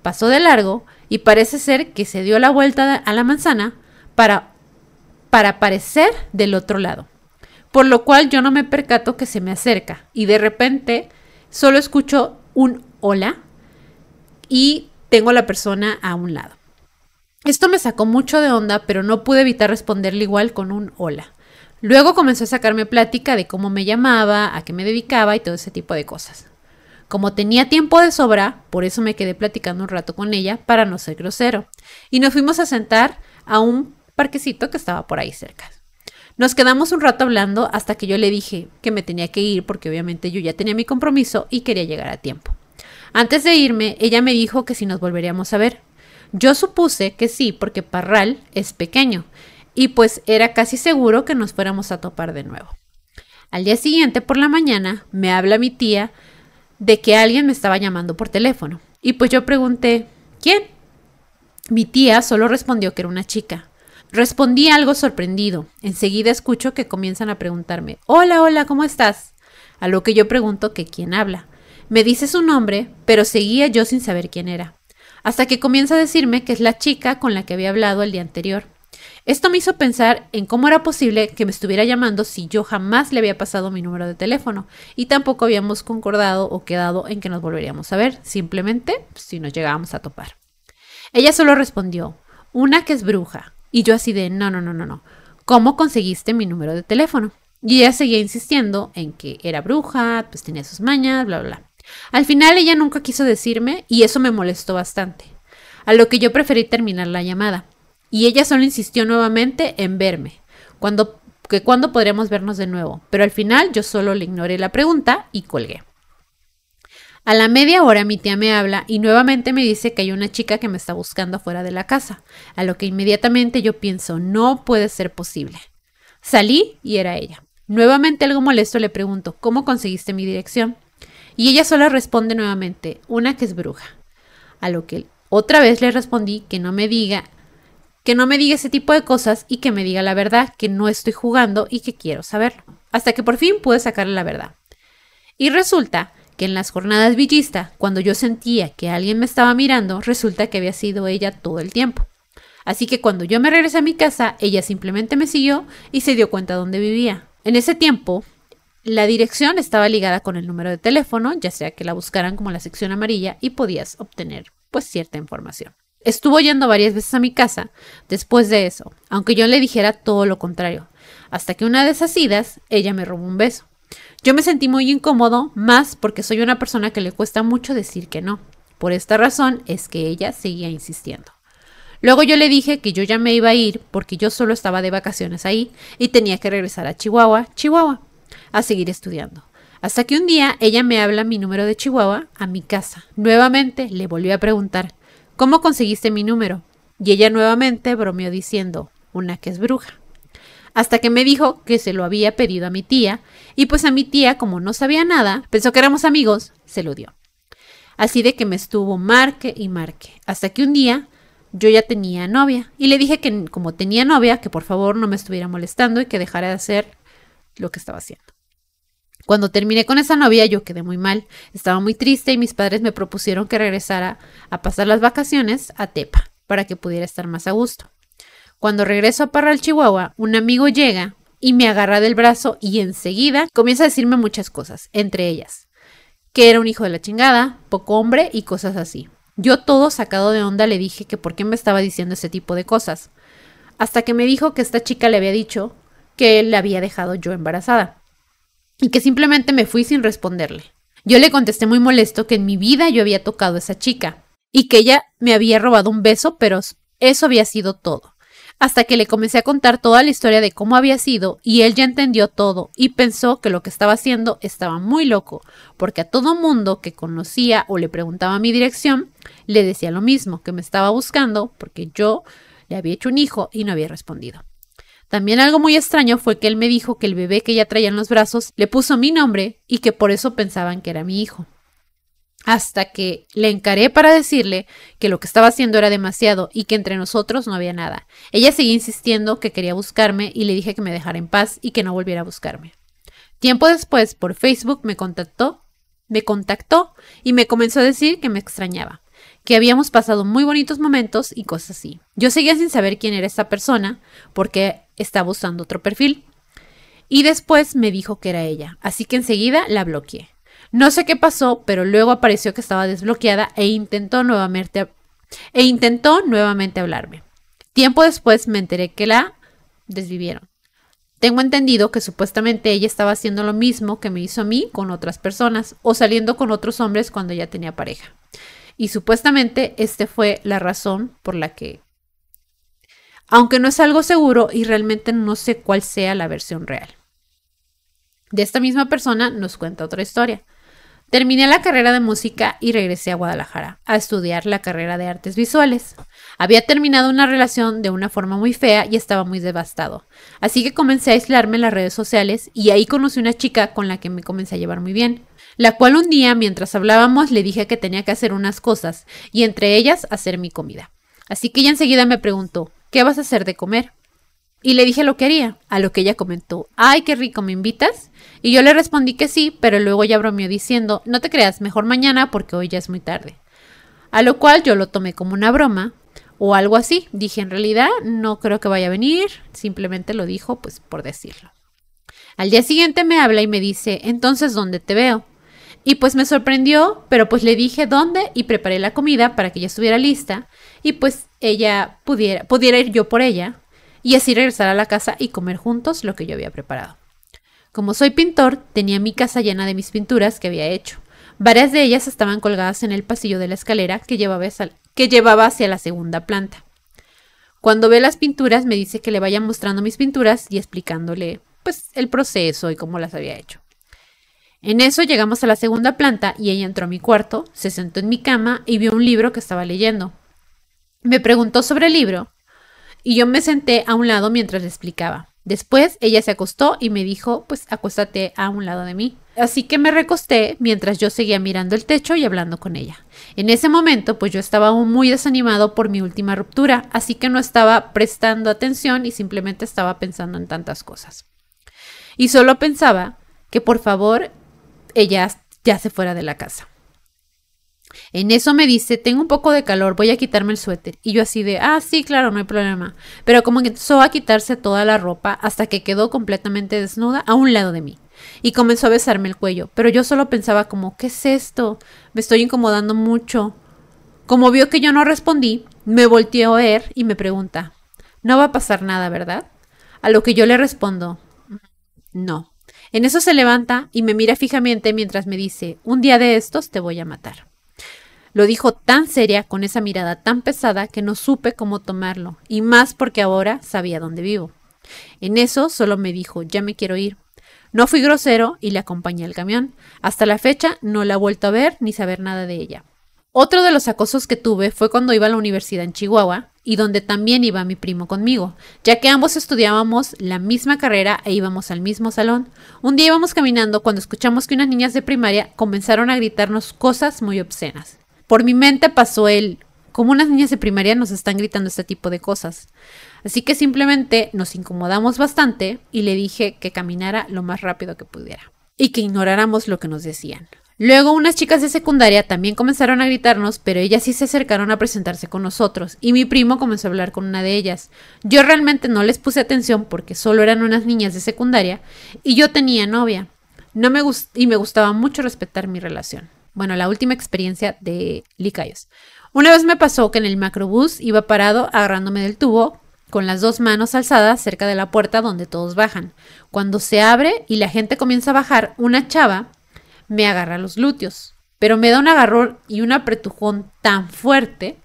Pasó de largo y parece ser que se dio la vuelta a la manzana para, para aparecer del otro lado, por lo cual yo no me percato que se me acerca y de repente solo escucho un hola y tengo a la persona a un lado. Esto me sacó mucho de onda, pero no pude evitar responderle igual con un hola. Luego comenzó a sacarme plática de cómo me llamaba, a qué me dedicaba y todo ese tipo de cosas. Como tenía tiempo de sobra, por eso me quedé platicando un rato con ella para no ser grosero. Y nos fuimos a sentar a un parquecito que estaba por ahí cerca. Nos quedamos un rato hablando hasta que yo le dije que me tenía que ir porque obviamente yo ya tenía mi compromiso y quería llegar a tiempo. Antes de irme, ella me dijo que si nos volveríamos a ver. Yo supuse que sí, porque Parral es pequeño, y pues era casi seguro que nos fuéramos a topar de nuevo. Al día siguiente, por la mañana, me habla mi tía de que alguien me estaba llamando por teléfono. Y pues yo pregunté, ¿quién? Mi tía solo respondió que era una chica. Respondí algo sorprendido. Enseguida escucho que comienzan a preguntarme, hola, hola, ¿cómo estás? A lo que yo pregunto que quién habla. Me dice su nombre, pero seguía yo sin saber quién era, hasta que comienza a decirme que es la chica con la que había hablado el día anterior. Esto me hizo pensar en cómo era posible que me estuviera llamando si yo jamás le había pasado mi número de teléfono y tampoco habíamos concordado o quedado en que nos volveríamos a ver, simplemente si nos llegábamos a topar. Ella solo respondió, una que es bruja, y yo así de, no, no, no, no, no, ¿cómo conseguiste mi número de teléfono? Y ella seguía insistiendo en que era bruja, pues tenía sus mañas, bla, bla, bla. Al final ella nunca quiso decirme y eso me molestó bastante, a lo que yo preferí terminar la llamada. Y ella solo insistió nuevamente en verme, cuando, que cuándo podríamos vernos de nuevo, pero al final yo solo le ignoré la pregunta y colgué. A la media hora mi tía me habla y nuevamente me dice que hay una chica que me está buscando fuera de la casa, a lo que inmediatamente yo pienso, no puede ser posible. Salí y era ella. Nuevamente algo molesto le pregunto, ¿cómo conseguiste mi dirección? Y ella solo responde nuevamente, una que es bruja. A lo que otra vez le respondí que no me diga, que no me diga ese tipo de cosas y que me diga la verdad, que no estoy jugando y que quiero saberlo. Hasta que por fin pude sacarle la verdad. Y resulta que en las jornadas villista, cuando yo sentía que alguien me estaba mirando, resulta que había sido ella todo el tiempo. Así que cuando yo me regresé a mi casa, ella simplemente me siguió y se dio cuenta dónde vivía. En ese tiempo, la dirección estaba ligada con el número de teléfono, ya sea que la buscaran como la sección amarilla y podías obtener pues cierta información. Estuvo yendo varias veces a mi casa después de eso, aunque yo le dijera todo lo contrario, hasta que una de esas idas ella me robó un beso. Yo me sentí muy incómodo, más porque soy una persona que le cuesta mucho decir que no. Por esta razón es que ella seguía insistiendo. Luego yo le dije que yo ya me iba a ir porque yo solo estaba de vacaciones ahí y tenía que regresar a Chihuahua, Chihuahua, a seguir estudiando. Hasta que un día ella me habla mi número de Chihuahua a mi casa. Nuevamente le volví a preguntar, ¿Cómo conseguiste mi número? Y ella nuevamente bromeó diciendo, una que es bruja. Hasta que me dijo que se lo había pedido a mi tía, y pues a mi tía, como no sabía nada, pensó que éramos amigos, se lo dio. Así de que me estuvo marque y marque, hasta que un día yo ya tenía novia, y le dije que como tenía novia, que por favor no me estuviera molestando y que dejara de hacer lo que estaba haciendo. Cuando terminé con esa novia yo quedé muy mal, estaba muy triste y mis padres me propusieron que regresara a pasar las vacaciones a Tepa para que pudiera estar más a gusto. Cuando regreso a Parral, Chihuahua, un amigo llega y me agarra del brazo y enseguida comienza a decirme muchas cosas, entre ellas, que era un hijo de la chingada, poco hombre y cosas así. Yo todo sacado de onda le dije que por qué me estaba diciendo ese tipo de cosas, hasta que me dijo que esta chica le había dicho que él la había dejado yo embarazada y que simplemente me fui sin responderle. Yo le contesté muy molesto que en mi vida yo había tocado a esa chica y que ella me había robado un beso, pero eso había sido todo. Hasta que le comencé a contar toda la historia de cómo había sido y él ya entendió todo y pensó que lo que estaba haciendo estaba muy loco, porque a todo mundo que conocía o le preguntaba mi dirección, le decía lo mismo, que me estaba buscando porque yo le había hecho un hijo y no había respondido. También algo muy extraño fue que él me dijo que el bebé que ella traía en los brazos le puso mi nombre y que por eso pensaban que era mi hijo. Hasta que le encaré para decirle que lo que estaba haciendo era demasiado y que entre nosotros no había nada. Ella seguía insistiendo que quería buscarme y le dije que me dejara en paz y que no volviera a buscarme. Tiempo después, por Facebook me contactó, me contactó y me comenzó a decir que me extrañaba que habíamos pasado muy bonitos momentos y cosas así. Yo seguía sin saber quién era esta persona porque estaba usando otro perfil. Y después me dijo que era ella, así que enseguida la bloqueé. No sé qué pasó, pero luego apareció que estaba desbloqueada e intentó nuevamente, e intentó nuevamente hablarme. Tiempo después me enteré que la desvivieron. Tengo entendido que supuestamente ella estaba haciendo lo mismo que me hizo a mí con otras personas o saliendo con otros hombres cuando ya tenía pareja. Y supuestamente este fue la razón por la que, aunque no es algo seguro y realmente no sé cuál sea la versión real. De esta misma persona nos cuenta otra historia. Terminé la carrera de música y regresé a Guadalajara a estudiar la carrera de artes visuales. Había terminado una relación de una forma muy fea y estaba muy devastado. Así que comencé a aislarme en las redes sociales y ahí conocí una chica con la que me comencé a llevar muy bien la cual un día mientras hablábamos le dije que tenía que hacer unas cosas, y entre ellas hacer mi comida. Así que ella enseguida me preguntó, ¿qué vas a hacer de comer? Y le dije lo que haría, a lo que ella comentó, ¡ay, qué rico, ¿me invitas? Y yo le respondí que sí, pero luego ella bromeó diciendo, no te creas, mejor mañana porque hoy ya es muy tarde. A lo cual yo lo tomé como una broma o algo así. Dije, en realidad no creo que vaya a venir, simplemente lo dijo pues por decirlo. Al día siguiente me habla y me dice, entonces, ¿dónde te veo? Y pues me sorprendió, pero pues le dije dónde y preparé la comida para que ella estuviera lista y pues ella pudiera, pudiera ir yo por ella y así regresar a la casa y comer juntos lo que yo había preparado. Como soy pintor, tenía mi casa llena de mis pinturas que había hecho. Varias de ellas estaban colgadas en el pasillo de la escalera que llevaba, que llevaba hacia la segunda planta. Cuando ve las pinturas me dice que le vaya mostrando mis pinturas y explicándole pues el proceso y cómo las había hecho. En eso llegamos a la segunda planta y ella entró a mi cuarto, se sentó en mi cama y vio un libro que estaba leyendo. Me preguntó sobre el libro y yo me senté a un lado mientras le explicaba. Después ella se acostó y me dijo, pues acuéstate a un lado de mí. Así que me recosté mientras yo seguía mirando el techo y hablando con ella. En ese momento, pues yo estaba aún muy desanimado por mi última ruptura, así que no estaba prestando atención y simplemente estaba pensando en tantas cosas. Y solo pensaba que por favor ella ya se fuera de la casa. En eso me dice, tengo un poco de calor, voy a quitarme el suéter. Y yo así de, ah, sí, claro, no hay problema. Pero como empezó a quitarse toda la ropa hasta que quedó completamente desnuda a un lado de mí. Y comenzó a besarme el cuello. Pero yo solo pensaba como, ¿qué es esto? Me estoy incomodando mucho. Como vio que yo no respondí, me volteó a ver y me pregunta, no va a pasar nada, ¿verdad? A lo que yo le respondo, no. En eso se levanta y me mira fijamente mientras me dice, un día de estos te voy a matar. Lo dijo tan seria, con esa mirada tan pesada, que no supe cómo tomarlo, y más porque ahora sabía dónde vivo. En eso solo me dijo, ya me quiero ir. No fui grosero y le acompañé al camión. Hasta la fecha no la he vuelto a ver ni saber nada de ella. Otro de los acosos que tuve fue cuando iba a la universidad en Chihuahua y donde también iba mi primo conmigo, ya que ambos estudiábamos la misma carrera e íbamos al mismo salón. Un día íbamos caminando cuando escuchamos que unas niñas de primaria comenzaron a gritarnos cosas muy obscenas. Por mi mente pasó el, como unas niñas de primaria nos están gritando este tipo de cosas. Así que simplemente nos incomodamos bastante y le dije que caminara lo más rápido que pudiera y que ignoráramos lo que nos decían. Luego unas chicas de secundaria también comenzaron a gritarnos, pero ellas sí se acercaron a presentarse con nosotros, y mi primo comenzó a hablar con una de ellas. Yo realmente no les puse atención porque solo eran unas niñas de secundaria, y yo tenía novia. No me y me gustaba mucho respetar mi relación bueno, la última experiencia de Licayos. Una vez me pasó que en el macrobús iba parado agarrándome del tubo con las dos manos alzadas cerca de la puerta donde todos bajan. Cuando se abre y la gente comienza a bajar, una chava me agarra los glúteos, pero me da un agarrón y un apretujón tan fuerte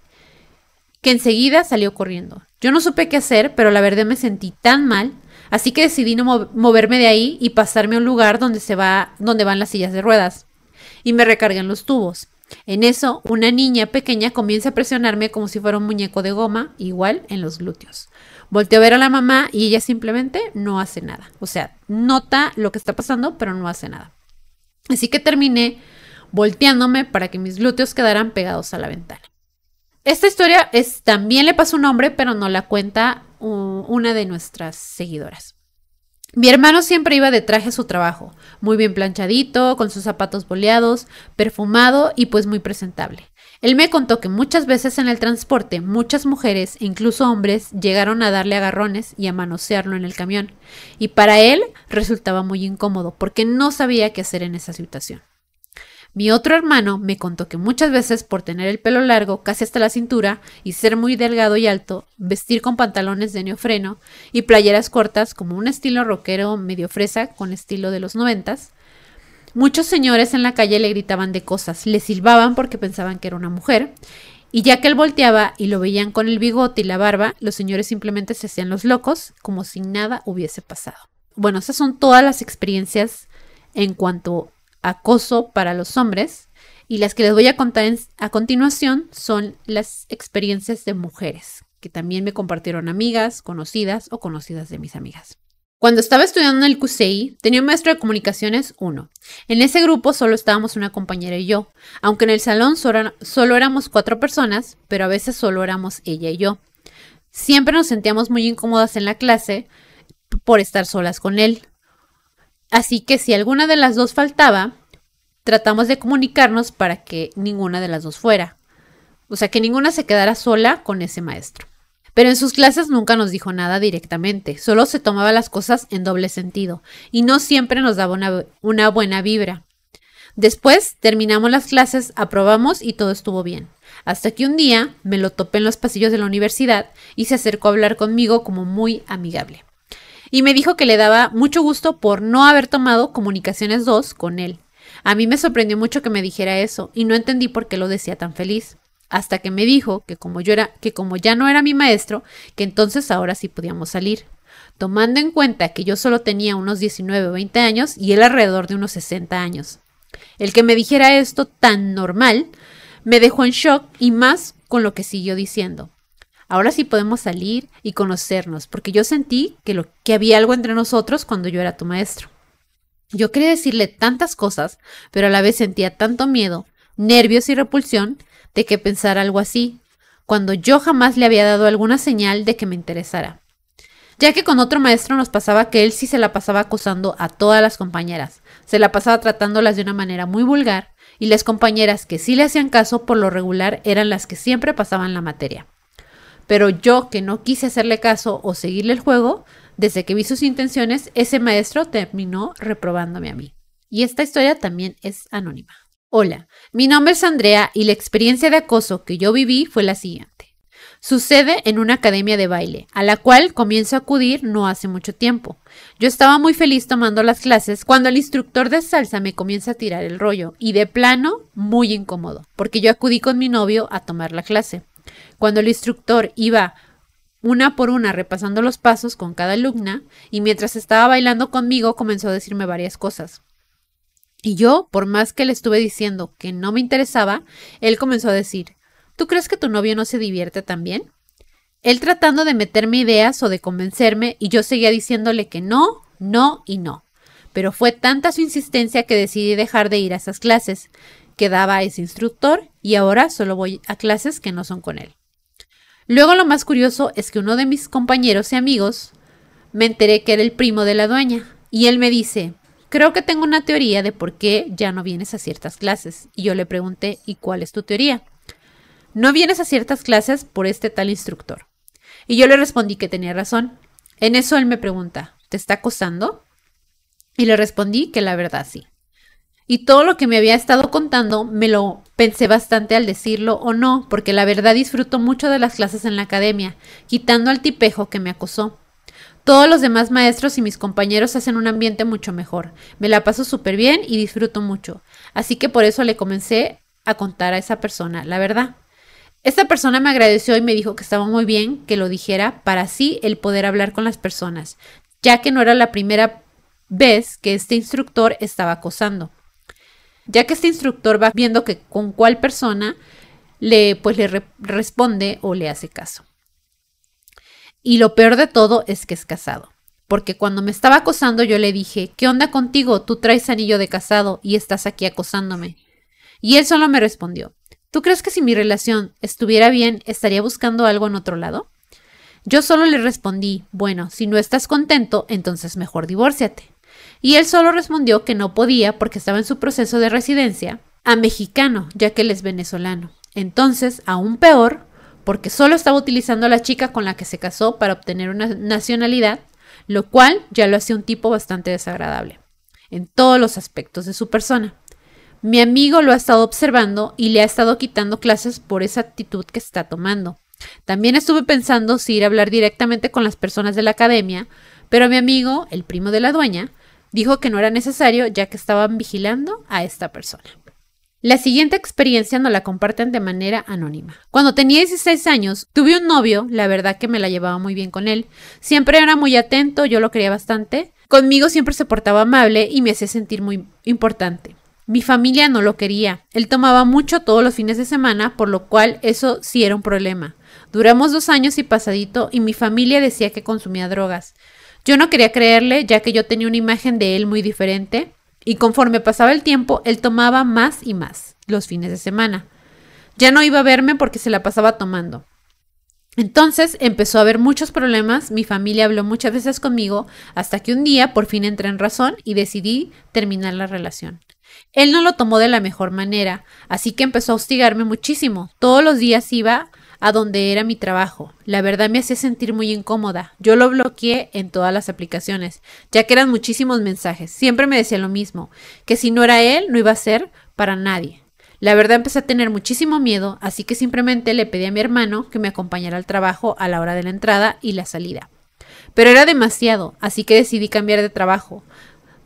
que enseguida salió corriendo. Yo no supe qué hacer, pero la verdad me sentí tan mal, así que decidí no moverme de ahí y pasarme a un lugar donde se va, donde van las sillas de ruedas y me recargan los tubos. En eso, una niña pequeña comienza a presionarme como si fuera un muñeco de goma, igual en los glúteos. Volteo a ver a la mamá y ella simplemente no hace nada. O sea, nota lo que está pasando, pero no hace nada. Así que terminé volteándome para que mis glúteos quedaran pegados a la ventana. Esta historia es, también le pasó un hombre, pero no la cuenta una de nuestras seguidoras. Mi hermano siempre iba de traje a su trabajo, muy bien planchadito, con sus zapatos boleados, perfumado y pues muy presentable. Él me contó que muchas veces en el transporte muchas mujeres e incluso hombres llegaron a darle agarrones y a manosearlo en el camión, y para él resultaba muy incómodo porque no sabía qué hacer en esa situación. Mi otro hermano me contó que muchas veces por tener el pelo largo casi hasta la cintura y ser muy delgado y alto, vestir con pantalones de neofreno y playeras cortas como un estilo rockero medio fresa con estilo de los noventas, muchos señores en la calle le gritaban de cosas, le silbaban porque pensaban que era una mujer, y ya que él volteaba y lo veían con el bigote y la barba, los señores simplemente se hacían los locos como si nada hubiese pasado. Bueno, esas son todas las experiencias en cuanto acoso para los hombres y las que les voy a contar a continuación son las experiencias de mujeres, que también me compartieron amigas, conocidas o conocidas de mis amigas. Cuando estaba estudiando en el QCI, tenía un maestro de comunicaciones 1. En ese grupo solo estábamos una compañera y yo, aunque en el salón solo, solo éramos cuatro personas, pero a veces solo éramos ella y yo. Siempre nos sentíamos muy incómodas en la clase por estar solas con él, Así que si alguna de las dos faltaba, tratamos de comunicarnos para que ninguna de las dos fuera. O sea, que ninguna se quedara sola con ese maestro. Pero en sus clases nunca nos dijo nada directamente, solo se tomaba las cosas en doble sentido y no siempre nos daba una, buena vibra. Después terminamos las clases, aprobamos y todo estuvo bien. Hasta que un día me lo topé en los pasillos de la universidad y se acercó a hablar conmigo como muy amigable y me dijo que le daba mucho gusto por no haber tomado Comunicaciones 2 con él. A mí me sorprendió mucho que me dijera eso y no entendí por qué lo decía tan feliz. Hasta que me dijo que como yo era, que como ya no era mi maestro, que entonces ahora sí podíamos salir. Tomando en cuenta que yo solo tenía unos 19 o 20 años y él alrededor de unos 60 años. El que me dijera esto tan normal me dejó en shock y más con lo que siguió diciendo. Ahora sí podemos salir y conocernos, porque yo sentí que, lo, que había algo entre nosotros cuando yo era tu maestro. Yo quería decirle tantas cosas, pero a la vez sentía tanto miedo, nervios y repulsión de que pensara algo así, cuando yo jamás le había dado alguna señal de que me interesara. Ya que con otro maestro nos pasaba que él sí se la pasaba acosando a todas las compañeras, se la pasaba tratándolas de una manera muy vulgar y las compañeras que sí le hacían caso por lo regular eran las que siempre pasaban la materia. Pero yo que no quise hacerle caso o seguirle el juego, desde que vi sus intenciones, ese maestro terminó reprobándome a mí. Y esta historia también es anónima. Hola, mi nombre es Andrea y la experiencia de acoso que yo viví fue la siguiente. Sucede en una academia de baile, a la cual comienzo a acudir no hace mucho tiempo. Yo estaba muy feliz tomando las clases cuando el instructor de salsa me comienza a tirar el rollo y de plano muy incómodo, porque yo acudí con mi novio a tomar la clase. Cuando el instructor iba una por una repasando los pasos con cada alumna y mientras estaba bailando conmigo comenzó a decirme varias cosas. Y yo, por más que le estuve diciendo que no me interesaba, él comenzó a decir, ¿Tú crees que tu novio no se divierte también? Él tratando de meterme ideas o de convencerme y yo seguía diciéndole que no, no y no. Pero fue tanta su insistencia que decidí dejar de ir a esas clases que daba ese instructor y ahora solo voy a clases que no son con él. Luego lo más curioso es que uno de mis compañeros y amigos me enteré que era el primo de la dueña y él me dice, creo que tengo una teoría de por qué ya no vienes a ciertas clases. Y yo le pregunté, ¿y cuál es tu teoría? No vienes a ciertas clases por este tal instructor. Y yo le respondí que tenía razón. En eso él me pregunta, ¿te está acosando? Y le respondí que la verdad sí. Y todo lo que me había estado contando me lo pensé bastante al decirlo o no, porque la verdad disfruto mucho de las clases en la academia, quitando al tipejo que me acosó. Todos los demás maestros y mis compañeros hacen un ambiente mucho mejor. Me la paso súper bien y disfruto mucho. Así que por eso le comencé a contar a esa persona la verdad. Esta persona me agradeció y me dijo que estaba muy bien que lo dijera para así el poder hablar con las personas, ya que no era la primera vez que este instructor estaba acosando. Ya que este instructor va viendo que con cuál persona le pues le responde o le hace caso. Y lo peor de todo es que es casado. Porque cuando me estaba acosando yo le dije, ¿qué onda contigo? Tú traes anillo de casado y estás aquí acosándome. Y él solo me respondió, ¿Tú crees que si mi relación estuviera bien, estaría buscando algo en otro lado? Yo solo le respondí, bueno, si no estás contento, entonces mejor divórciate. Y él solo respondió que no podía porque estaba en su proceso de residencia a mexicano, ya que él es venezolano. Entonces, aún peor, porque solo estaba utilizando a la chica con la que se casó para obtener una nacionalidad, lo cual ya lo hacía un tipo bastante desagradable, en todos los aspectos de su persona. Mi amigo lo ha estado observando y le ha estado quitando clases por esa actitud que está tomando. También estuve pensando si ir a hablar directamente con las personas de la academia, pero mi amigo, el primo de la dueña, dijo que no era necesario ya que estaban vigilando a esta persona. La siguiente experiencia nos la comparten de manera anónima. Cuando tenía 16 años, tuve un novio, la verdad que me la llevaba muy bien con él. Siempre era muy atento, yo lo quería bastante. Conmigo siempre se portaba amable y me hacía sentir muy importante. Mi familia no lo quería. Él tomaba mucho todos los fines de semana, por lo cual eso sí era un problema. Duramos dos años y pasadito y mi familia decía que consumía drogas. Yo no quería creerle, ya que yo tenía una imagen de él muy diferente, y conforme pasaba el tiempo, él tomaba más y más los fines de semana. Ya no iba a verme porque se la pasaba tomando. Entonces empezó a haber muchos problemas, mi familia habló muchas veces conmigo, hasta que un día por fin entré en razón y decidí terminar la relación. Él no lo tomó de la mejor manera, así que empezó a hostigarme muchísimo. Todos los días iba a donde era mi trabajo. La verdad me hacía sentir muy incómoda. Yo lo bloqueé en todas las aplicaciones, ya que eran muchísimos mensajes. Siempre me decía lo mismo, que si no era él, no iba a ser para nadie. La verdad empecé a tener muchísimo miedo, así que simplemente le pedí a mi hermano que me acompañara al trabajo a la hora de la entrada y la salida. Pero era demasiado, así que decidí cambiar de trabajo.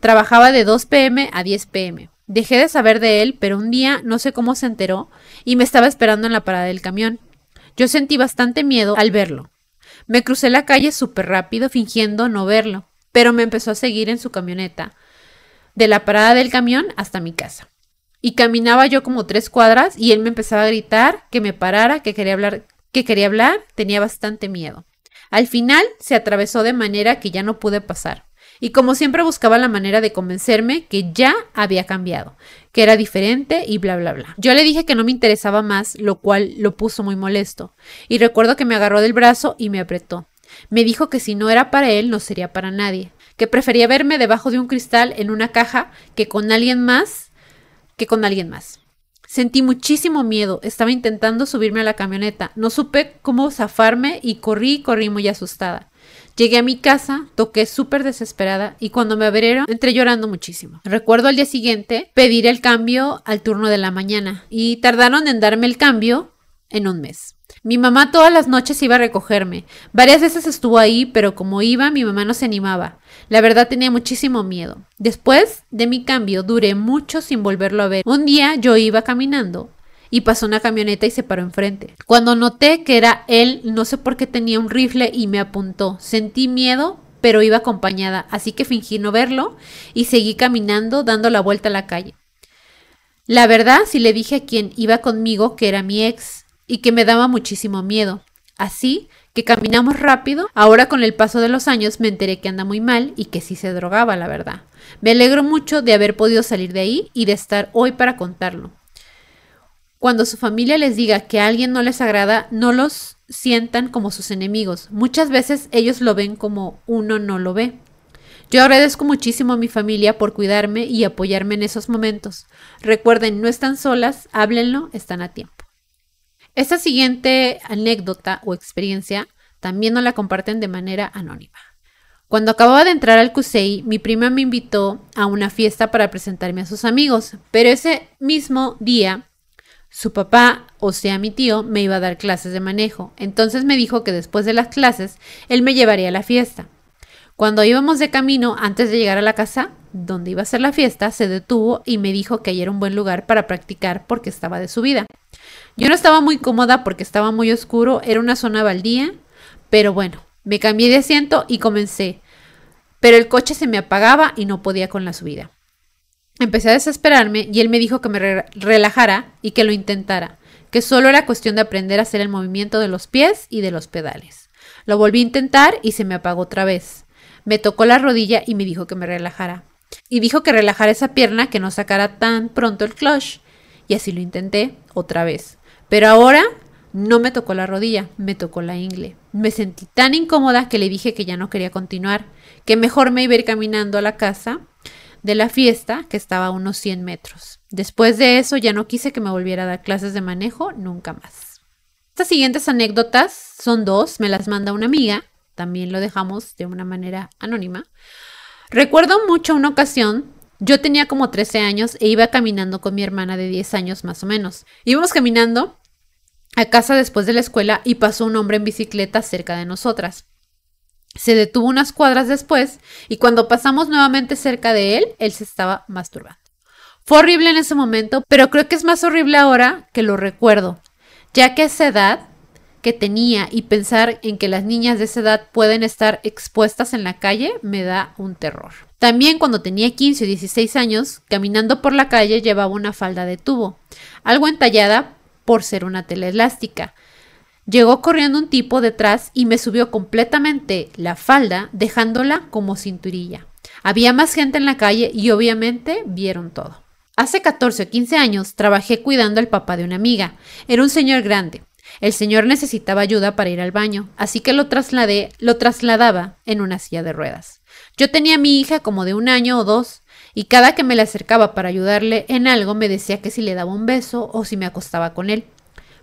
Trabajaba de 2 pm a 10 pm. Dejé de saber de él, pero un día no sé cómo se enteró y me estaba esperando en la parada del camión. Yo sentí bastante miedo al verlo. Me crucé la calle súper rápido fingiendo no verlo, pero me empezó a seguir en su camioneta, de la parada del camión hasta mi casa. Y caminaba yo como tres cuadras y él me empezaba a gritar que me parara, que quería hablar, que quería hablar, tenía bastante miedo. Al final se atravesó de manera que ya no pude pasar y como siempre buscaba la manera de convencerme que ya había cambiado, que era diferente y bla, bla, bla. Yo le dije que no me interesaba más, lo cual lo puso muy molesto, y recuerdo que me agarró del brazo y me apretó. Me dijo que si no era para él, no sería para nadie, que prefería verme debajo de un cristal en una caja que con alguien más, que con alguien más. Sentí muchísimo miedo, estaba intentando subirme a la camioneta, no supe cómo zafarme y corrí corrí muy asustada. Llegué a mi casa, toqué súper desesperada y cuando me abrieron entré llorando muchísimo. Recuerdo al día siguiente pedir el cambio al turno de la mañana y tardaron en darme el cambio en un mes. Mi mamá todas las noches iba a recogerme. Varias veces estuvo ahí, pero como iba, mi mamá no se animaba. La verdad tenía muchísimo miedo. Después de mi cambio, duré mucho sin volverlo a ver. Un día yo iba caminando y pasó una camioneta y se paró enfrente. Cuando noté que era él, no sé por qué tenía un rifle y me apuntó. Sentí miedo, pero iba acompañada, así que fingí no verlo y seguí caminando dando la vuelta a la calle. La verdad, sí le dije a quien iba conmigo que era mi ex y que me daba muchísimo miedo. Así que caminamos rápido. Ahora con el paso de los años me enteré que anda muy mal y que sí se drogaba, la verdad. Me alegro mucho de haber podido salir de ahí y de estar hoy para contarlo. Cuando su familia les diga que a alguien no les agrada, no los sientan como sus enemigos. Muchas veces ellos lo ven como uno no lo ve. Yo agradezco muchísimo a mi familia por cuidarme y apoyarme en esos momentos. Recuerden, no están solas, háblenlo, están a tiempo. Esta siguiente anécdota o experiencia también nos la comparten de manera anónima. Cuando acababa de entrar al CUSEI, mi prima me invitó a una fiesta para presentarme a sus amigos, pero ese mismo día su papá, o sea mi tío, me iba a dar clases de manejo, entonces me dijo que después de las clases él me llevaría a la fiesta. Cuando íbamos de camino, antes de llegar a la casa donde iba a ser la fiesta, se detuvo y me dijo que ahí era un buen lugar para practicar porque estaba de subida. Yo no estaba muy cómoda porque estaba muy oscuro, era una zona baldía, pero bueno, me cambié de asiento y comencé. Pero el coche se me apagaba y no podía con la subida. Empecé a desesperarme y él me dijo que me relajara y que lo intentara, que solo era cuestión de aprender a hacer el movimiento de los pies y de los pedales. Lo volví a intentar y se me apagó otra vez. Me tocó la rodilla y me dijo que me relajara. Y dijo que relajara esa pierna, que no sacara tan pronto el clutch. Y así lo intenté otra vez. Pero ahora no me tocó la rodilla, me tocó la ingle. Me sentí tan incómoda que le dije que ya no quería continuar, que mejor me iba a ir caminando a la casa de la fiesta, que estaba a unos 100 metros. Después de eso ya no quise que me volviera a dar clases de manejo nunca más. Estas siguientes anécdotas son dos, me las manda una amiga, también lo dejamos de una manera anónima. Recuerdo mucho una ocasión yo tenía como 13 años e iba caminando con mi hermana de 10 años más o menos. Íbamos caminando a casa después de la escuela y pasó un hombre en bicicleta cerca de nosotras. Se detuvo unas cuadras después y cuando pasamos nuevamente cerca de él, él se estaba masturbando. Fue horrible en ese momento, pero creo que es más horrible ahora que lo recuerdo, ya que esa edad que tenía y pensar en que las niñas de esa edad pueden estar expuestas en la calle me da un terror. También cuando tenía 15 o 16 años, caminando por la calle llevaba una falda de tubo, algo entallada por ser una tela elástica. Llegó corriendo un tipo detrás y me subió completamente la falda, dejándola como cinturilla. Había más gente en la calle y obviamente vieron todo. Hace 14 o 15 años trabajé cuidando al papá de una amiga. Era un señor grande. El señor necesitaba ayuda para ir al baño, así que lo trasladé, lo trasladaba en una silla de ruedas. Yo tenía a mi hija como de un año o dos, y cada que me le acercaba para ayudarle en algo me decía que si le daba un beso o si me acostaba con él,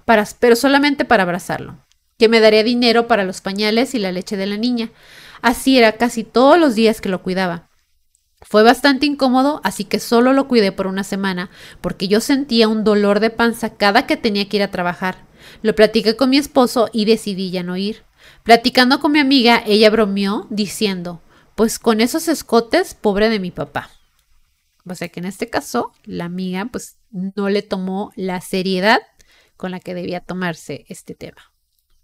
pero solamente para abrazarlo, que me daría dinero para los pañales y la leche de la niña. Así era casi todos los días que lo cuidaba. Fue bastante incómodo, así que solo lo cuidé por una semana, porque yo sentía un dolor de panza cada que tenía que ir a trabajar. Lo platiqué con mi esposo y decidí ya no ir. Platicando con mi amiga, ella bromeó diciendo, pues con esos escotes, pobre de mi papá. O sea que en este caso, la amiga pues no le tomó la seriedad con la que debía tomarse este tema.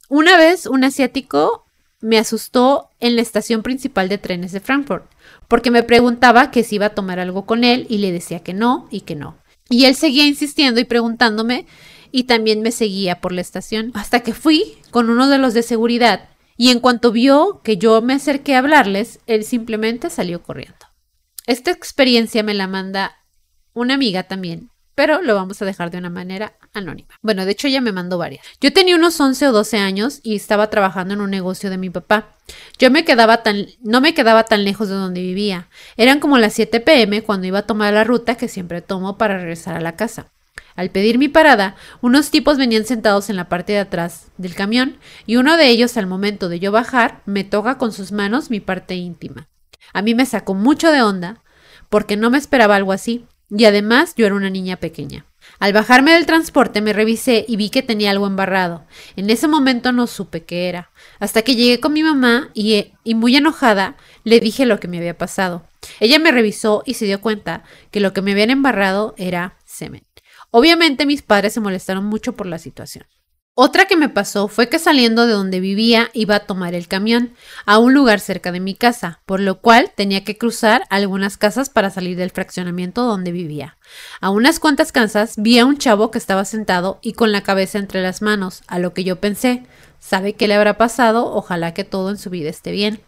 Una vez un asiático me asustó en la estación principal de trenes de Frankfurt, porque me preguntaba que si iba a tomar algo con él y le decía que no y que no. Y él seguía insistiendo y preguntándome y también me seguía por la estación hasta que fui con uno de los de seguridad y en cuanto vio que yo me acerqué a hablarles, él simplemente salió corriendo. Esta experiencia me la manda una amiga también, pero lo vamos a dejar de una manera anónima. Bueno, de hecho ella me mandó varias. Yo tenía unos 11 o 12 años y estaba trabajando en un negocio de mi papá. Yo me quedaba tan, no me quedaba tan lejos de donde vivía. Eran como las 7 pm cuando iba a tomar la ruta que siempre tomo para regresar a la casa. Al pedir mi parada, unos tipos venían sentados en la parte de atrás del camión y uno de ellos al momento de yo bajar me toca con sus manos mi parte íntima. A mí me sacó mucho de onda porque no me esperaba algo así y además yo era una niña pequeña. Al bajarme del transporte me revisé y vi que tenía algo embarrado. En ese momento no supe qué era, hasta que llegué con mi mamá y, y, muy enojada le dije lo que me había pasado. Ella me revisó y se dio cuenta que lo que me habían embarrado era semen. Obviamente mis padres se molestaron mucho por la situación. Otra que me pasó fue que saliendo de donde vivía iba a tomar el camión a un lugar cerca de mi casa, por lo cual tenía que cruzar algunas casas para salir del fraccionamiento donde vivía. A unas cuantas casas vi a un chavo que estaba sentado y con la cabeza entre las manos, a lo que yo pensé, ¿sabe qué le habrá pasado? Ojalá que todo en su vida esté bien.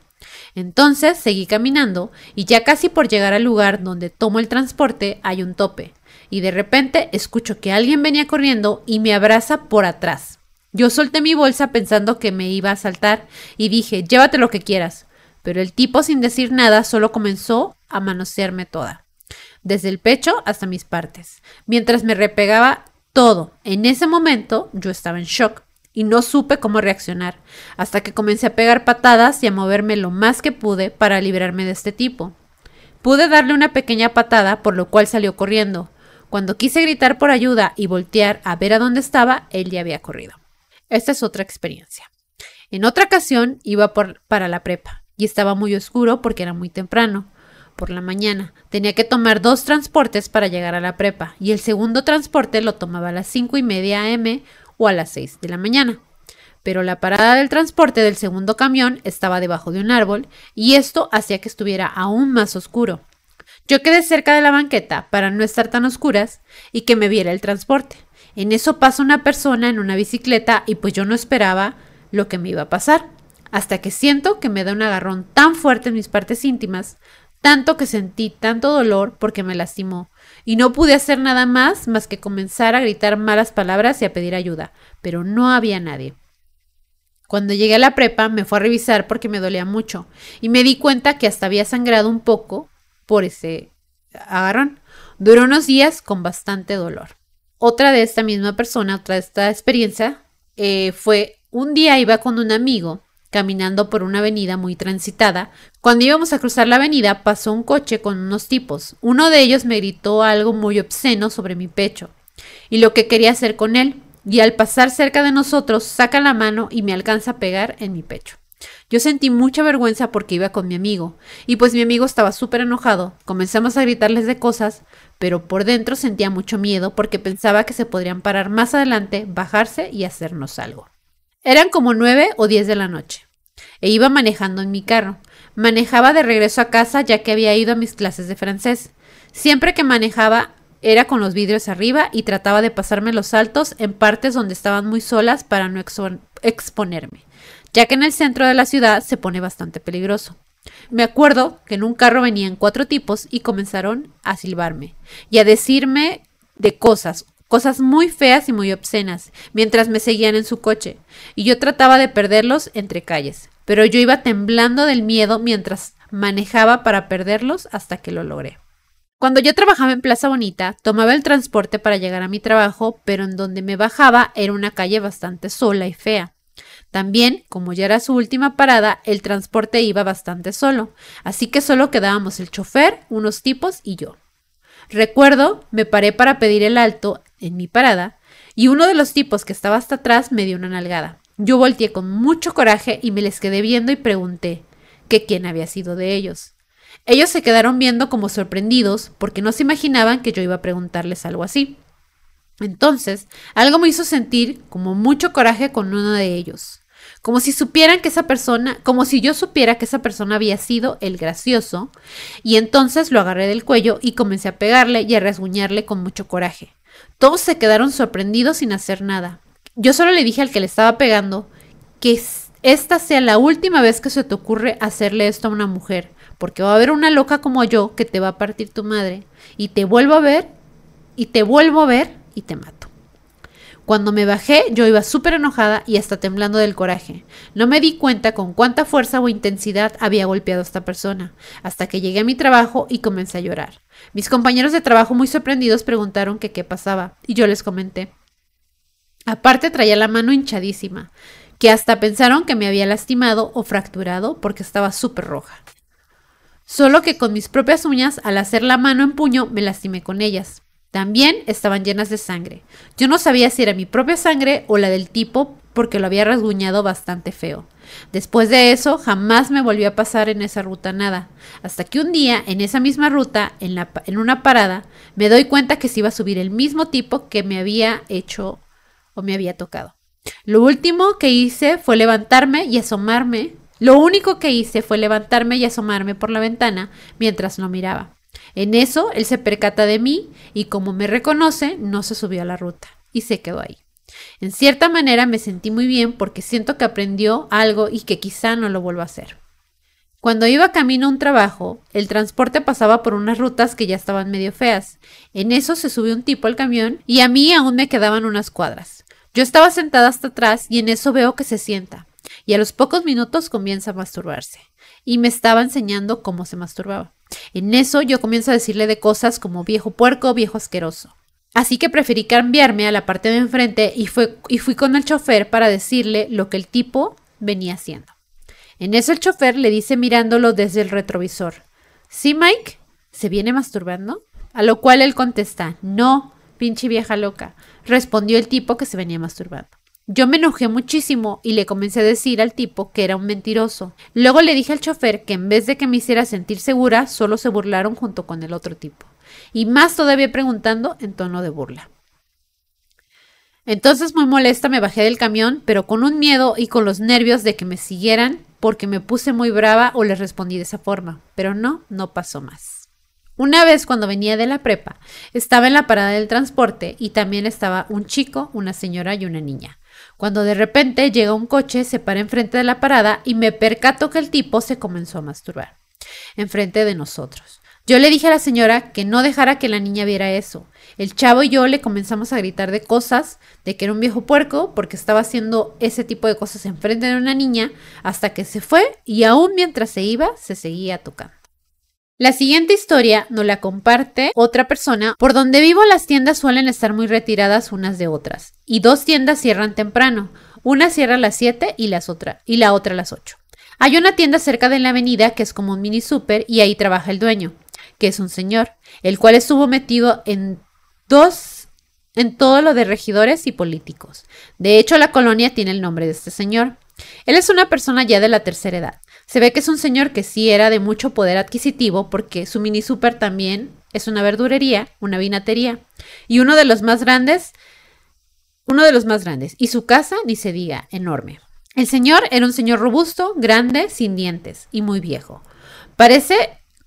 Entonces seguí caminando y ya casi por llegar al lugar donde tomo el transporte hay un tope y de repente escucho que alguien venía corriendo y me abraza por atrás. Yo solté mi bolsa pensando que me iba a saltar y dije, llévate lo que quieras. Pero el tipo sin decir nada solo comenzó a manosearme toda, desde el pecho hasta mis partes, mientras me repegaba todo. En ese momento yo estaba en shock y no supe cómo reaccionar, hasta que comencé a pegar patadas y a moverme lo más que pude para librarme de este tipo. Pude darle una pequeña patada, por lo cual salió corriendo. Cuando quise gritar por ayuda y voltear a ver a dónde estaba, él ya había corrido. Esta es otra experiencia. En otra ocasión iba por, para la prepa y estaba muy oscuro porque era muy temprano. Por la mañana tenía que tomar dos transportes para llegar a la prepa y el segundo transporte lo tomaba a las cinco y media am o a las 6 de la mañana. Pero la parada del transporte del segundo camión estaba debajo de un árbol y esto hacía que estuviera aún más oscuro. Yo quedé cerca de la banqueta para no estar tan oscuras y que me viera el transporte. En eso pasa una persona en una bicicleta y pues yo no esperaba lo que me iba a pasar, hasta que siento que me da un agarrón tan fuerte en mis partes íntimas, tanto que sentí tanto dolor porque me lastimó, y no pude hacer nada más más que comenzar a gritar malas palabras y a pedir ayuda, pero no había nadie. Cuando llegué a la prepa me fue a revisar porque me dolía mucho y me di cuenta que hasta había sangrado un poco por ese agarrón. Duró unos días con bastante dolor. Otra de esta misma persona, otra de esta experiencia, eh, fue un día iba con un amigo caminando por una avenida muy transitada. Cuando íbamos a cruzar la avenida pasó un coche con unos tipos. Uno de ellos me gritó algo muy obsceno sobre mi pecho y lo que quería hacer con él. Y al pasar cerca de nosotros saca la mano y me alcanza a pegar en mi pecho. Yo sentí mucha vergüenza porque iba con mi amigo, y pues mi amigo estaba súper enojado. Comenzamos a gritarles de cosas, pero por dentro sentía mucho miedo porque pensaba que se podrían parar más adelante, bajarse y hacernos algo. Eran como nueve o diez de la noche, e iba manejando en mi carro. Manejaba de regreso a casa ya que había ido a mis clases de francés. Siempre que manejaba era con los vidrios arriba y trataba de pasarme los saltos en partes donde estaban muy solas para no exponerme ya que en el centro de la ciudad se pone bastante peligroso. Me acuerdo que en un carro venían cuatro tipos y comenzaron a silbarme y a decirme de cosas, cosas muy feas y muy obscenas, mientras me seguían en su coche, y yo trataba de perderlos entre calles, pero yo iba temblando del miedo mientras manejaba para perderlos hasta que lo logré. Cuando yo trabajaba en Plaza Bonita, tomaba el transporte para llegar a mi trabajo, pero en donde me bajaba era una calle bastante sola y fea. También, como ya era su última parada, el transporte iba bastante solo, así que solo quedábamos el chofer, unos tipos y yo. Recuerdo, me paré para pedir el alto en mi parada y uno de los tipos que estaba hasta atrás me dio una nalgada. Yo volteé con mucho coraje y me les quedé viendo y pregunté que quién había sido de ellos. Ellos se quedaron viendo como sorprendidos porque no se imaginaban que yo iba a preguntarles algo así. Entonces, algo me hizo sentir como mucho coraje con uno de ellos. Como si supieran que esa persona, como si yo supiera que esa persona había sido el gracioso, y entonces lo agarré del cuello y comencé a pegarle y a rasguñarle con mucho coraje. Todos se quedaron sorprendidos sin hacer nada. Yo solo le dije al que le estaba pegando que esta sea la última vez que se te ocurre hacerle esto a una mujer, porque va a haber una loca como yo que te va a partir tu madre, y te vuelvo a ver, y te vuelvo a ver, y te mato. Cuando me bajé, yo iba súper enojada y hasta temblando del coraje. No me di cuenta con cuánta fuerza o intensidad había golpeado a esta persona, hasta que llegué a mi trabajo y comencé a llorar. Mis compañeros de trabajo muy sorprendidos preguntaron qué pasaba, y yo les comenté. Aparte traía la mano hinchadísima, que hasta pensaron que me había lastimado o fracturado porque estaba súper roja. Solo que con mis propias uñas, al hacer la mano en puño, me lastimé con ellas. También estaban llenas de sangre. Yo no sabía si era mi propia sangre o la del tipo porque lo había rasguñado bastante feo. Después de eso, jamás me volvió a pasar en esa ruta nada, hasta que un día, en esa misma ruta, en, en una parada, me doy cuenta que se iba a subir el mismo tipo que me había hecho o me había tocado. Lo último que hice fue levantarme y asomarme. Lo único que hice fue levantarme y asomarme por la ventana mientras lo miraba. En eso, él se percata de mí y como me reconoce, no se subió a la ruta y se quedó ahí. En cierta manera me sentí muy bien porque siento que aprendió algo y que quizá no lo vuelva a hacer. Cuando iba camino a un trabajo, el transporte pasaba por unas rutas que ya estaban medio feas. En eso se subió un tipo al camión y a mí aún me quedaban unas cuadras. Yo estaba sentada hasta atrás y en eso veo que se sienta. Y a los pocos minutos comienza a masturbarse. Y me estaba enseñando cómo se masturbaba. En eso yo comienzo a decirle de cosas como viejo puerco, viejo asqueroso. Así que preferí cambiarme a la parte de enfrente y, y fui con el chofer para decirle lo que el tipo venía haciendo. En eso el chofer le dice mirándolo desde el retrovisor, ¿Sí, Mike? ¿Se viene masturbando? A lo cual él contesta, no, pinche vieja loca, respondió el tipo que se venía masturbando. Yo me enojé muchísimo y le comencé a decir al tipo que era un mentiroso. Luego le dije al chofer que en vez de que me hiciera sentir segura, solo se burlaron junto con el otro tipo. Y más todavía preguntando en tono de burla. Entonces muy molesta me bajé del camión, pero con un miedo y con los nervios de que me siguieran porque me puse muy brava o les respondí de esa forma. Pero no, no pasó más. Una vez cuando venía de la prepa, estaba en la parada del transporte y también estaba un chico, una señora y una niña cuando de repente llega un coche, se para enfrente de la parada y me percato que el tipo se comenzó a masturbar enfrente de nosotros. Yo le dije a la señora que no dejara que la niña viera eso. El chavo y yo le comenzamos a gritar de cosas, de que era un viejo puerco, porque estaba haciendo ese tipo de cosas enfrente de una niña, hasta que se fue y aún mientras se iba, se seguía tocando. La siguiente historia nos la comparte otra persona. Por donde vivo las tiendas suelen estar muy retiradas unas de otras y dos tiendas cierran temprano. Una cierra a las 7 y, y la otra a las 8. Hay una tienda cerca de la avenida que es como un mini super y ahí trabaja el dueño, que es un señor, el cual estuvo metido en dos en todo lo de regidores y políticos. De hecho, la colonia tiene el nombre de este señor. Él es una persona ya de la tercera edad. Se ve que es un señor que sí era de mucho poder adquisitivo porque su mini super también es una verdurería, una vinatería y uno de los más grandes, uno de los más grandes y su casa ni se diga, enorme. El señor era un señor robusto, grande, sin dientes y muy viejo. Parece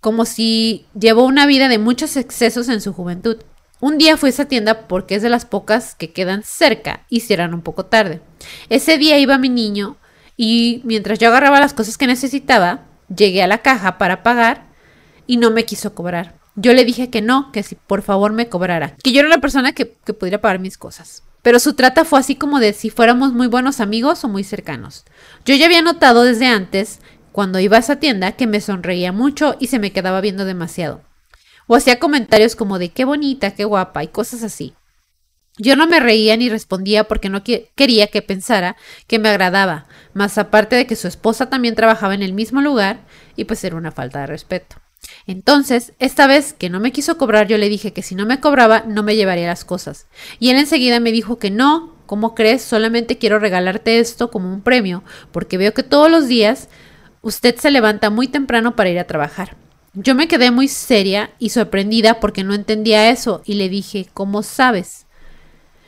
como si llevó una vida de muchos excesos en su juventud. Un día fui a esa tienda porque es de las pocas que quedan cerca y cierran un poco tarde. Ese día iba mi niño y mientras yo agarraba las cosas que necesitaba, llegué a la caja para pagar y no me quiso cobrar. Yo le dije que no, que si por favor me cobrara, que yo era una persona que, que pudiera pagar mis cosas. Pero su trata fue así como de si fuéramos muy buenos amigos o muy cercanos. Yo ya había notado desde antes, cuando iba a esa tienda, que me sonreía mucho y se me quedaba viendo demasiado. O hacía comentarios como de qué bonita, qué guapa y cosas así. Yo no me reía ni respondía porque no quería que pensara que me agradaba, más aparte de que su esposa también trabajaba en el mismo lugar y pues era una falta de respeto. Entonces, esta vez que no me quiso cobrar, yo le dije que si no me cobraba, no me llevaría las cosas. Y él enseguida me dijo que no, ¿cómo crees? Solamente quiero regalarte esto como un premio, porque veo que todos los días usted se levanta muy temprano para ir a trabajar. Yo me quedé muy seria y sorprendida porque no entendía eso y le dije, ¿cómo sabes?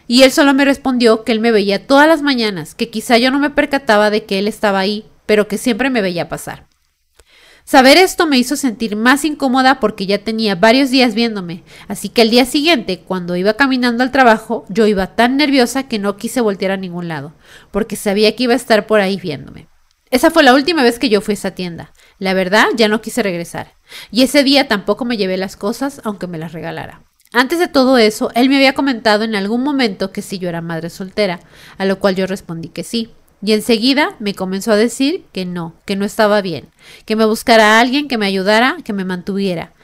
Y él solo me respondió que él me veía todas las mañanas, que quizá yo no me percataba de que él estaba ahí, pero que siempre me veía pasar. Saber esto me hizo sentir más incómoda porque ya tenía varios días viéndome, así que el día siguiente, cuando iba caminando al trabajo, yo iba tan nerviosa que no quise voltear a ningún lado, porque sabía que iba a estar por ahí viéndome. Esa fue la última vez que yo fui a esa tienda. La verdad, ya no quise regresar. Y ese día tampoco me llevé las cosas, aunque me las regalara. Antes de todo eso, él me había comentado en algún momento que si yo era madre soltera, a lo cual yo respondí que sí. Y enseguida me comenzó a decir que no, que no estaba bien, que me buscara a alguien que me ayudara, que me mantuviera.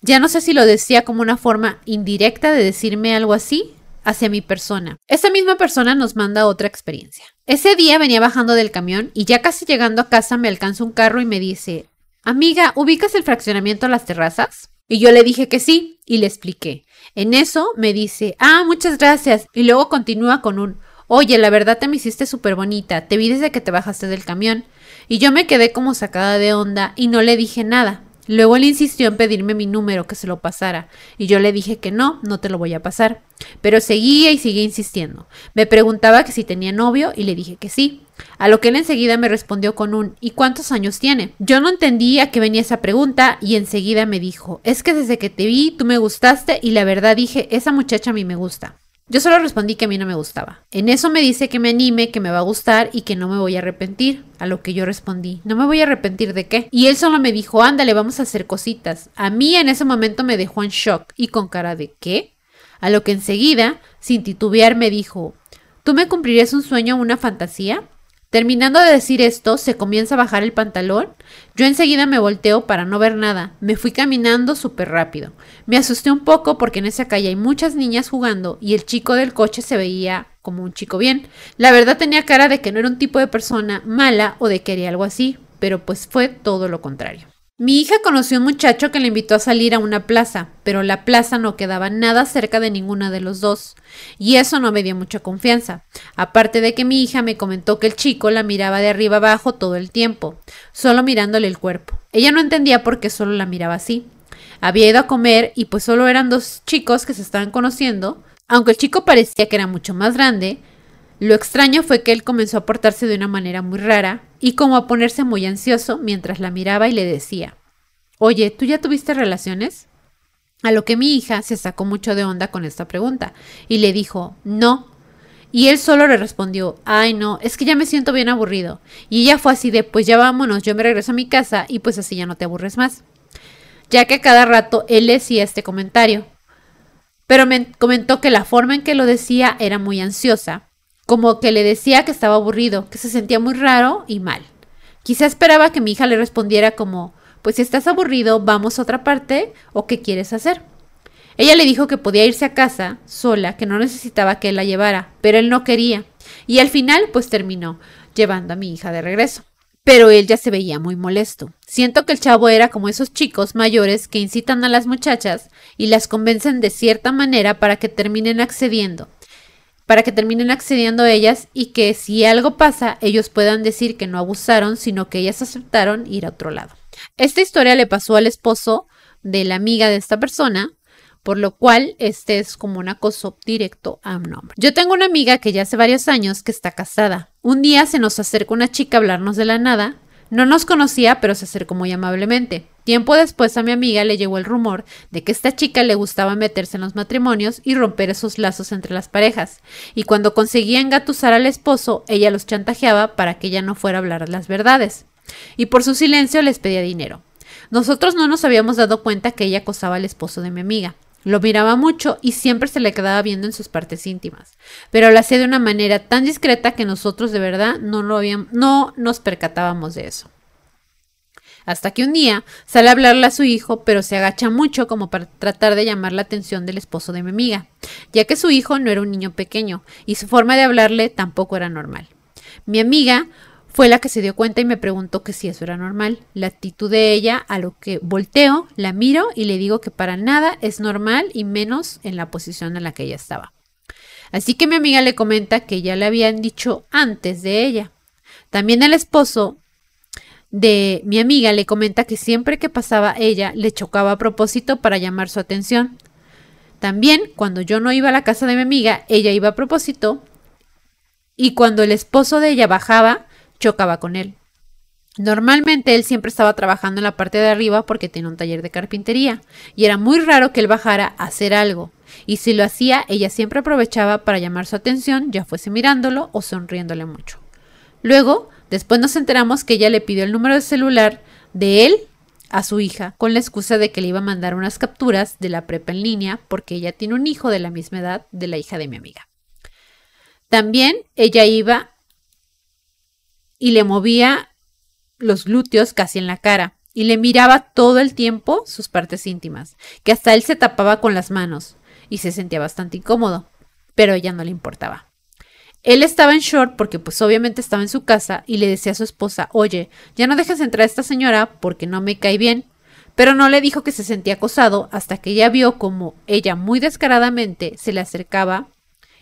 Ya no sé si lo decía como una forma indirecta de decirme algo así hacia mi persona. Esa misma persona nos manda otra experiencia. Ese día venía bajando del camión y ya casi llegando a casa me alcanza un carro y me dice, Amiga, ¿ubicas el fraccionamiento a las terrazas? Y yo le dije que sí y le expliqué. En eso me dice, ah, muchas gracias. Y luego continúa con un, oye, la verdad te me hiciste súper bonita, te vi desde que te bajaste del camión. Y yo me quedé como sacada de onda y no le dije nada. Luego él insistió en pedirme mi número, que se lo pasara, y yo le dije que no, no te lo voy a pasar. Pero seguía y seguía insistiendo. Me preguntaba que si tenía novio y le dije que sí. A lo que él enseguida me respondió con un ¿y cuántos años tiene? Yo no entendía que venía esa pregunta y enseguida me dijo es que desde que te vi tú me gustaste y la verdad dije esa muchacha a mí me gusta. Yo solo respondí que a mí no me gustaba. En eso me dice que me anime, que me va a gustar y que no me voy a arrepentir. A lo que yo respondí, ¿no me voy a arrepentir de qué? Y él solo me dijo, ándale, vamos a hacer cositas. A mí en ese momento me dejó en shock y con cara de ¿qué? A lo que enseguida, sin titubear, me dijo, ¿tú me cumplirías un sueño o una fantasía? Terminando de decir esto, se comienza a bajar el pantalón. Yo enseguida me volteo para no ver nada. Me fui caminando súper rápido. Me asusté un poco porque en esa calle hay muchas niñas jugando y el chico del coche se veía como un chico bien. La verdad tenía cara de que no era un tipo de persona mala o de que algo así, pero pues fue todo lo contrario. Mi hija conoció a un muchacho que le invitó a salir a una plaza, pero la plaza no quedaba nada cerca de ninguna de los dos, y eso no me dio mucha confianza, aparte de que mi hija me comentó que el chico la miraba de arriba abajo todo el tiempo, solo mirándole el cuerpo. Ella no entendía por qué solo la miraba así. Había ido a comer y pues solo eran dos chicos que se estaban conociendo, aunque el chico parecía que era mucho más grande, lo extraño fue que él comenzó a portarse de una manera muy rara y como a ponerse muy ansioso mientras la miraba y le decía, Oye, ¿tú ya tuviste relaciones? A lo que mi hija se sacó mucho de onda con esta pregunta y le dijo, no. Y él solo le respondió, ay no, es que ya me siento bien aburrido. Y ella fue así de, pues ya vámonos, yo me regreso a mi casa y pues así ya no te aburres más. Ya que a cada rato él decía este comentario. Pero me comentó que la forma en que lo decía era muy ansiosa como que le decía que estaba aburrido, que se sentía muy raro y mal. Quizá esperaba que mi hija le respondiera como, pues si estás aburrido, vamos a otra parte o qué quieres hacer. Ella le dijo que podía irse a casa sola, que no necesitaba que él la llevara, pero él no quería. Y al final, pues terminó llevando a mi hija de regreso. Pero él ya se veía muy molesto. Siento que el chavo era como esos chicos mayores que incitan a las muchachas y las convencen de cierta manera para que terminen accediendo para que terminen accediendo a ellas y que si algo pasa, ellos puedan decir que no abusaron, sino que ellas aceptaron ir a otro lado. Esta historia le pasó al esposo de la amiga de esta persona, por lo cual este es como un acoso directo a un hombre. Yo tengo una amiga que ya hace varios años que está casada. Un día se nos acerca una chica a hablarnos de la nada. No nos conocía, pero se acercó muy amablemente. Tiempo después a mi amiga le llegó el rumor de que esta chica le gustaba meterse en los matrimonios y romper esos lazos entre las parejas, y cuando conseguía engatusar al esposo, ella los chantajeaba para que ella no fuera a hablar las verdades, y por su silencio les pedía dinero. Nosotros no nos habíamos dado cuenta que ella acosaba al esposo de mi amiga. Lo miraba mucho y siempre se le quedaba viendo en sus partes íntimas, pero lo hacía de una manera tan discreta que nosotros de verdad no, lo habíamos, no nos percatábamos de eso. Hasta que un día sale a hablarle a su hijo, pero se agacha mucho como para tratar de llamar la atención del esposo de mi amiga, ya que su hijo no era un niño pequeño y su forma de hablarle tampoco era normal. Mi amiga fue la que se dio cuenta y me preguntó que si eso era normal. La actitud de ella, a lo que volteo, la miro y le digo que para nada es normal y menos en la posición en la que ella estaba. Así que mi amiga le comenta que ya le habían dicho antes de ella. También el esposo de mi amiga le comenta que siempre que pasaba ella le chocaba a propósito para llamar su atención. También cuando yo no iba a la casa de mi amiga, ella iba a propósito y cuando el esposo de ella bajaba, chocaba con él. Normalmente él siempre estaba trabajando en la parte de arriba porque tenía un taller de carpintería y era muy raro que él bajara a hacer algo. Y si lo hacía, ella siempre aprovechaba para llamar su atención, ya fuese mirándolo o sonriéndole mucho. Luego, Después nos enteramos que ella le pidió el número de celular de él a su hija con la excusa de que le iba a mandar unas capturas de la prepa en línea porque ella tiene un hijo de la misma edad de la hija de mi amiga. También ella iba y le movía los glúteos casi en la cara y le miraba todo el tiempo sus partes íntimas, que hasta él se tapaba con las manos y se sentía bastante incómodo, pero ella no le importaba. Él estaba en short porque pues obviamente estaba en su casa y le decía a su esposa, oye, ya no dejes entrar a esta señora porque no me cae bien. Pero no le dijo que se sentía acosado hasta que ella vio como ella muy descaradamente se le acercaba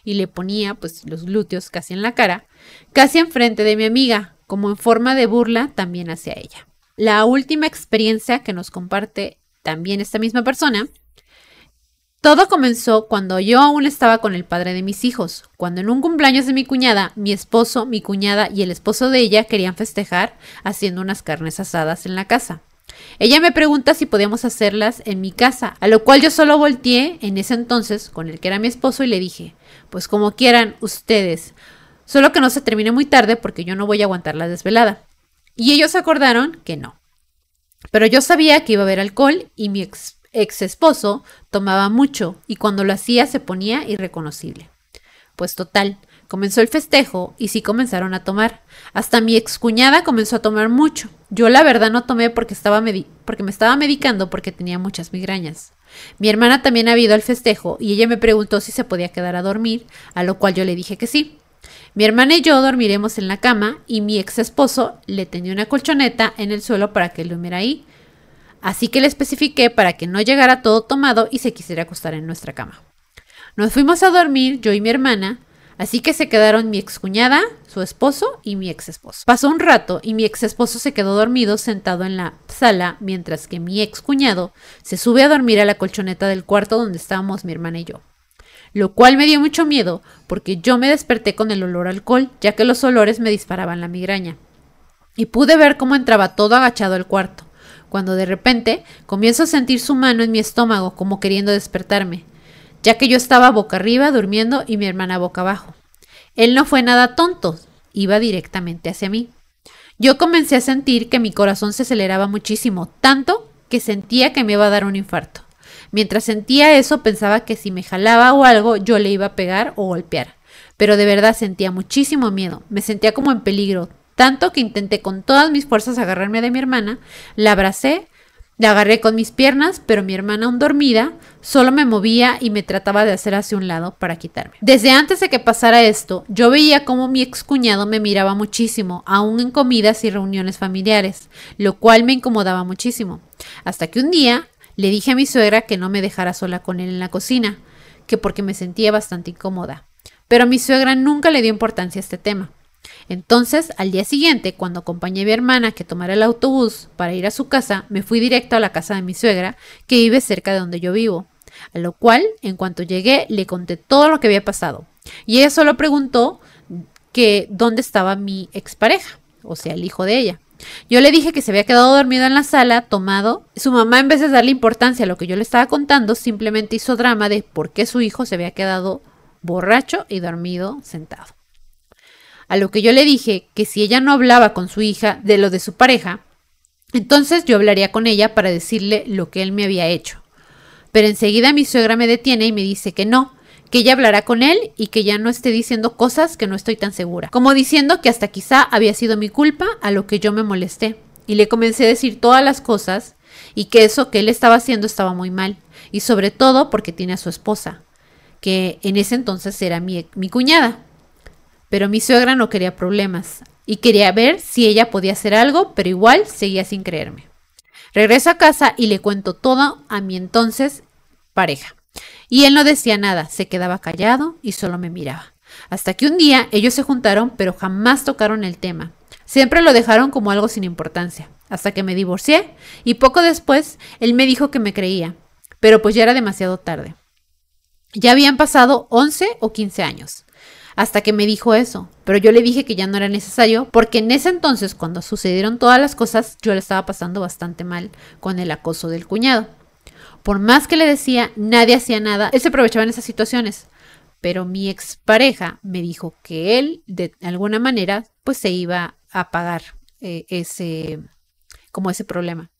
y le ponía pues los glúteos casi en la cara, casi enfrente de mi amiga, como en forma de burla también hacia ella. La última experiencia que nos comparte también esta misma persona todo comenzó cuando yo aún estaba con el padre de mis hijos, cuando en un cumpleaños de mi cuñada, mi esposo, mi cuñada y el esposo de ella querían festejar haciendo unas carnes asadas en la casa. Ella me pregunta si podíamos hacerlas en mi casa, a lo cual yo solo volteé en ese entonces con el que era mi esposo y le dije, pues como quieran ustedes, solo que no se termine muy tarde porque yo no voy a aguantar la desvelada. Y ellos acordaron que no. Pero yo sabía que iba a haber alcohol y mi ex ex esposo tomaba mucho y cuando lo hacía se ponía irreconocible. Pues total, comenzó el festejo y sí comenzaron a tomar. Hasta mi excuñada comenzó a tomar mucho. Yo la verdad no tomé porque, estaba porque me estaba medicando porque tenía muchas migrañas. Mi hermana también ha ido al festejo y ella me preguntó si se podía quedar a dormir, a lo cual yo le dije que sí. Mi hermana y yo dormiremos en la cama y mi ex esposo le tenía una colchoneta en el suelo para que él durmiera ahí. Así que le especifiqué para que no llegara todo tomado y se quisiera acostar en nuestra cama. Nos fuimos a dormir, yo y mi hermana, así que se quedaron mi excuñada, su esposo y mi ex esposo. Pasó un rato y mi ex esposo se quedó dormido sentado en la sala, mientras que mi ex cuñado se sube a dormir a la colchoneta del cuarto donde estábamos mi hermana y yo. Lo cual me dio mucho miedo porque yo me desperté con el olor alcohol, ya que los olores me disparaban la migraña. Y pude ver cómo entraba todo agachado al cuarto cuando de repente comienzo a sentir su mano en mi estómago como queriendo despertarme, ya que yo estaba boca arriba durmiendo y mi hermana boca abajo. Él no fue nada tonto, iba directamente hacia mí. Yo comencé a sentir que mi corazón se aceleraba muchísimo, tanto que sentía que me iba a dar un infarto. Mientras sentía eso pensaba que si me jalaba o algo yo le iba a pegar o golpear. Pero de verdad sentía muchísimo miedo, me sentía como en peligro, tanto que intenté con todas mis fuerzas agarrarme de mi hermana, la abracé, la agarré con mis piernas, pero mi hermana aún dormida solo me movía y me trataba de hacer hacia un lado para quitarme. Desde antes de que pasara esto, yo veía cómo mi excuñado me miraba muchísimo, aún en comidas y reuniones familiares, lo cual me incomodaba muchísimo. Hasta que un día le dije a mi suegra que no me dejara sola con él en la cocina, que porque me sentía bastante incómoda. Pero mi suegra nunca le dio importancia a este tema. Entonces, al día siguiente, cuando acompañé a mi hermana que tomara el autobús para ir a su casa, me fui directo a la casa de mi suegra, que vive cerca de donde yo vivo. A lo cual, en cuanto llegué, le conté todo lo que había pasado. Y ella solo preguntó que dónde estaba mi expareja, o sea, el hijo de ella. Yo le dije que se había quedado dormido en la sala, tomado. Su mamá, en vez de darle importancia a lo que yo le estaba contando, simplemente hizo drama de por qué su hijo se había quedado borracho y dormido sentado. A lo que yo le dije que si ella no hablaba con su hija de lo de su pareja, entonces yo hablaría con ella para decirle lo que él me había hecho. Pero enseguida mi suegra me detiene y me dice que no, que ella hablará con él y que ya no esté diciendo cosas que no estoy tan segura. Como diciendo que hasta quizá había sido mi culpa a lo que yo me molesté. Y le comencé a decir todas las cosas y que eso que él estaba haciendo estaba muy mal. Y sobre todo porque tiene a su esposa, que en ese entonces era mi, mi cuñada. Pero mi suegra no quería problemas y quería ver si ella podía hacer algo, pero igual seguía sin creerme. Regreso a casa y le cuento todo a mi entonces pareja. Y él no decía nada, se quedaba callado y solo me miraba. Hasta que un día ellos se juntaron, pero jamás tocaron el tema. Siempre lo dejaron como algo sin importancia, hasta que me divorcié y poco después él me dijo que me creía, pero pues ya era demasiado tarde. Ya habían pasado 11 o 15 años hasta que me dijo eso. Pero yo le dije que ya no era necesario porque en ese entonces, cuando sucedieron todas las cosas, yo le estaba pasando bastante mal con el acoso del cuñado. Por más que le decía, nadie hacía nada, él se aprovechaba en esas situaciones. Pero mi expareja me dijo que él, de alguna manera, pues se iba a pagar eh, ese, como ese problema.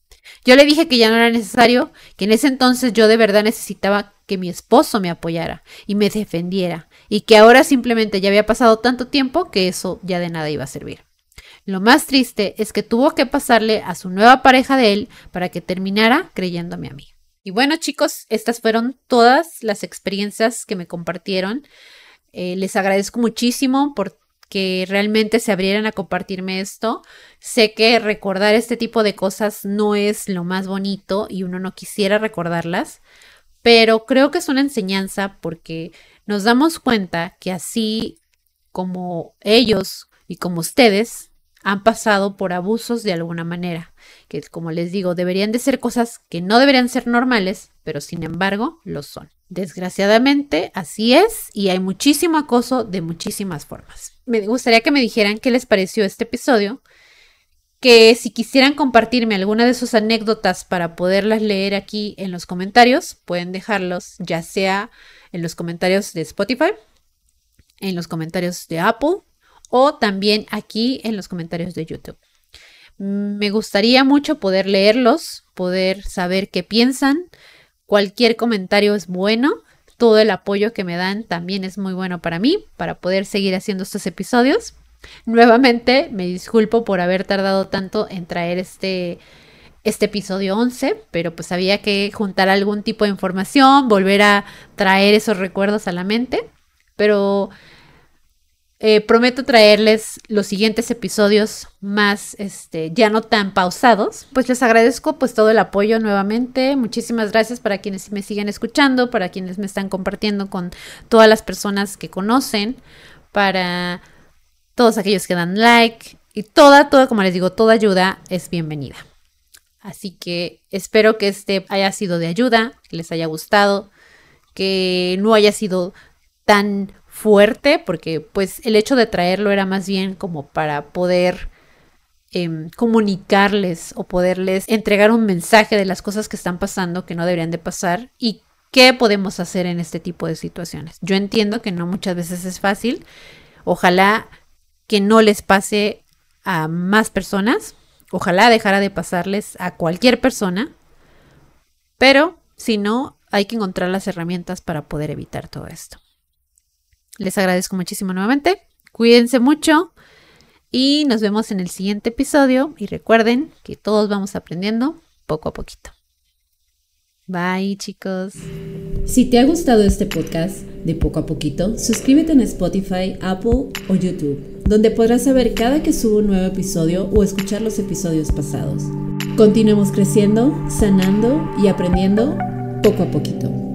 Yo le dije que ya no era necesario, que en ese entonces yo de verdad necesitaba que mi esposo me apoyara y me defendiera, y que ahora simplemente ya había pasado tanto tiempo que eso ya de nada iba a servir. Lo más triste es que tuvo que pasarle a su nueva pareja de él para que terminara creyéndome a mí. Y bueno chicos, estas fueron todas las experiencias que me compartieron. Eh, les agradezco muchísimo por que realmente se abrieran a compartirme esto. Sé que recordar este tipo de cosas no es lo más bonito y uno no quisiera recordarlas, pero creo que es una enseñanza porque nos damos cuenta que así como ellos y como ustedes han pasado por abusos de alguna manera, que como les digo, deberían de ser cosas que no deberían ser normales, pero sin embargo lo son. Desgraciadamente, así es y hay muchísimo acoso de muchísimas formas. Me gustaría que me dijeran qué les pareció este episodio, que si quisieran compartirme alguna de sus anécdotas para poderlas leer aquí en los comentarios, pueden dejarlos ya sea en los comentarios de Spotify, en los comentarios de Apple o también aquí en los comentarios de YouTube. Me gustaría mucho poder leerlos, poder saber qué piensan, Cualquier comentario es bueno. Todo el apoyo que me dan también es muy bueno para mí, para poder seguir haciendo estos episodios. Nuevamente, me disculpo por haber tardado tanto en traer este, este episodio 11, pero pues había que juntar algún tipo de información, volver a traer esos recuerdos a la mente. Pero eh, prometo traerles los siguientes episodios más, este, ya no tan pausados. Pues les agradezco pues todo el apoyo nuevamente. Muchísimas gracias para quienes me siguen escuchando, para quienes me están compartiendo con todas las personas que conocen, para todos aquellos que dan like y toda, toda, como les digo, toda ayuda es bienvenida. Así que espero que este haya sido de ayuda, que les haya gustado, que no haya sido tan fuerte, porque pues el hecho de traerlo era más bien como para poder em, comunicarles o poderles entregar un mensaje de las cosas que están pasando que no deberían de pasar y qué podemos hacer en este tipo de situaciones. Yo entiendo que no muchas veces es fácil. Ojalá que no les pase a más personas. Ojalá dejara de pasarles a cualquier persona. Pero si no, hay que encontrar las herramientas para poder evitar todo esto. Les agradezco muchísimo nuevamente. Cuídense mucho y nos vemos en el siguiente episodio. Y recuerden que todos vamos aprendiendo poco a poquito. Bye chicos. Si te ha gustado este podcast de poco a poquito, suscríbete en Spotify, Apple o YouTube, donde podrás saber cada que subo un nuevo episodio o escuchar los episodios pasados. Continuemos creciendo, sanando y aprendiendo poco a poquito.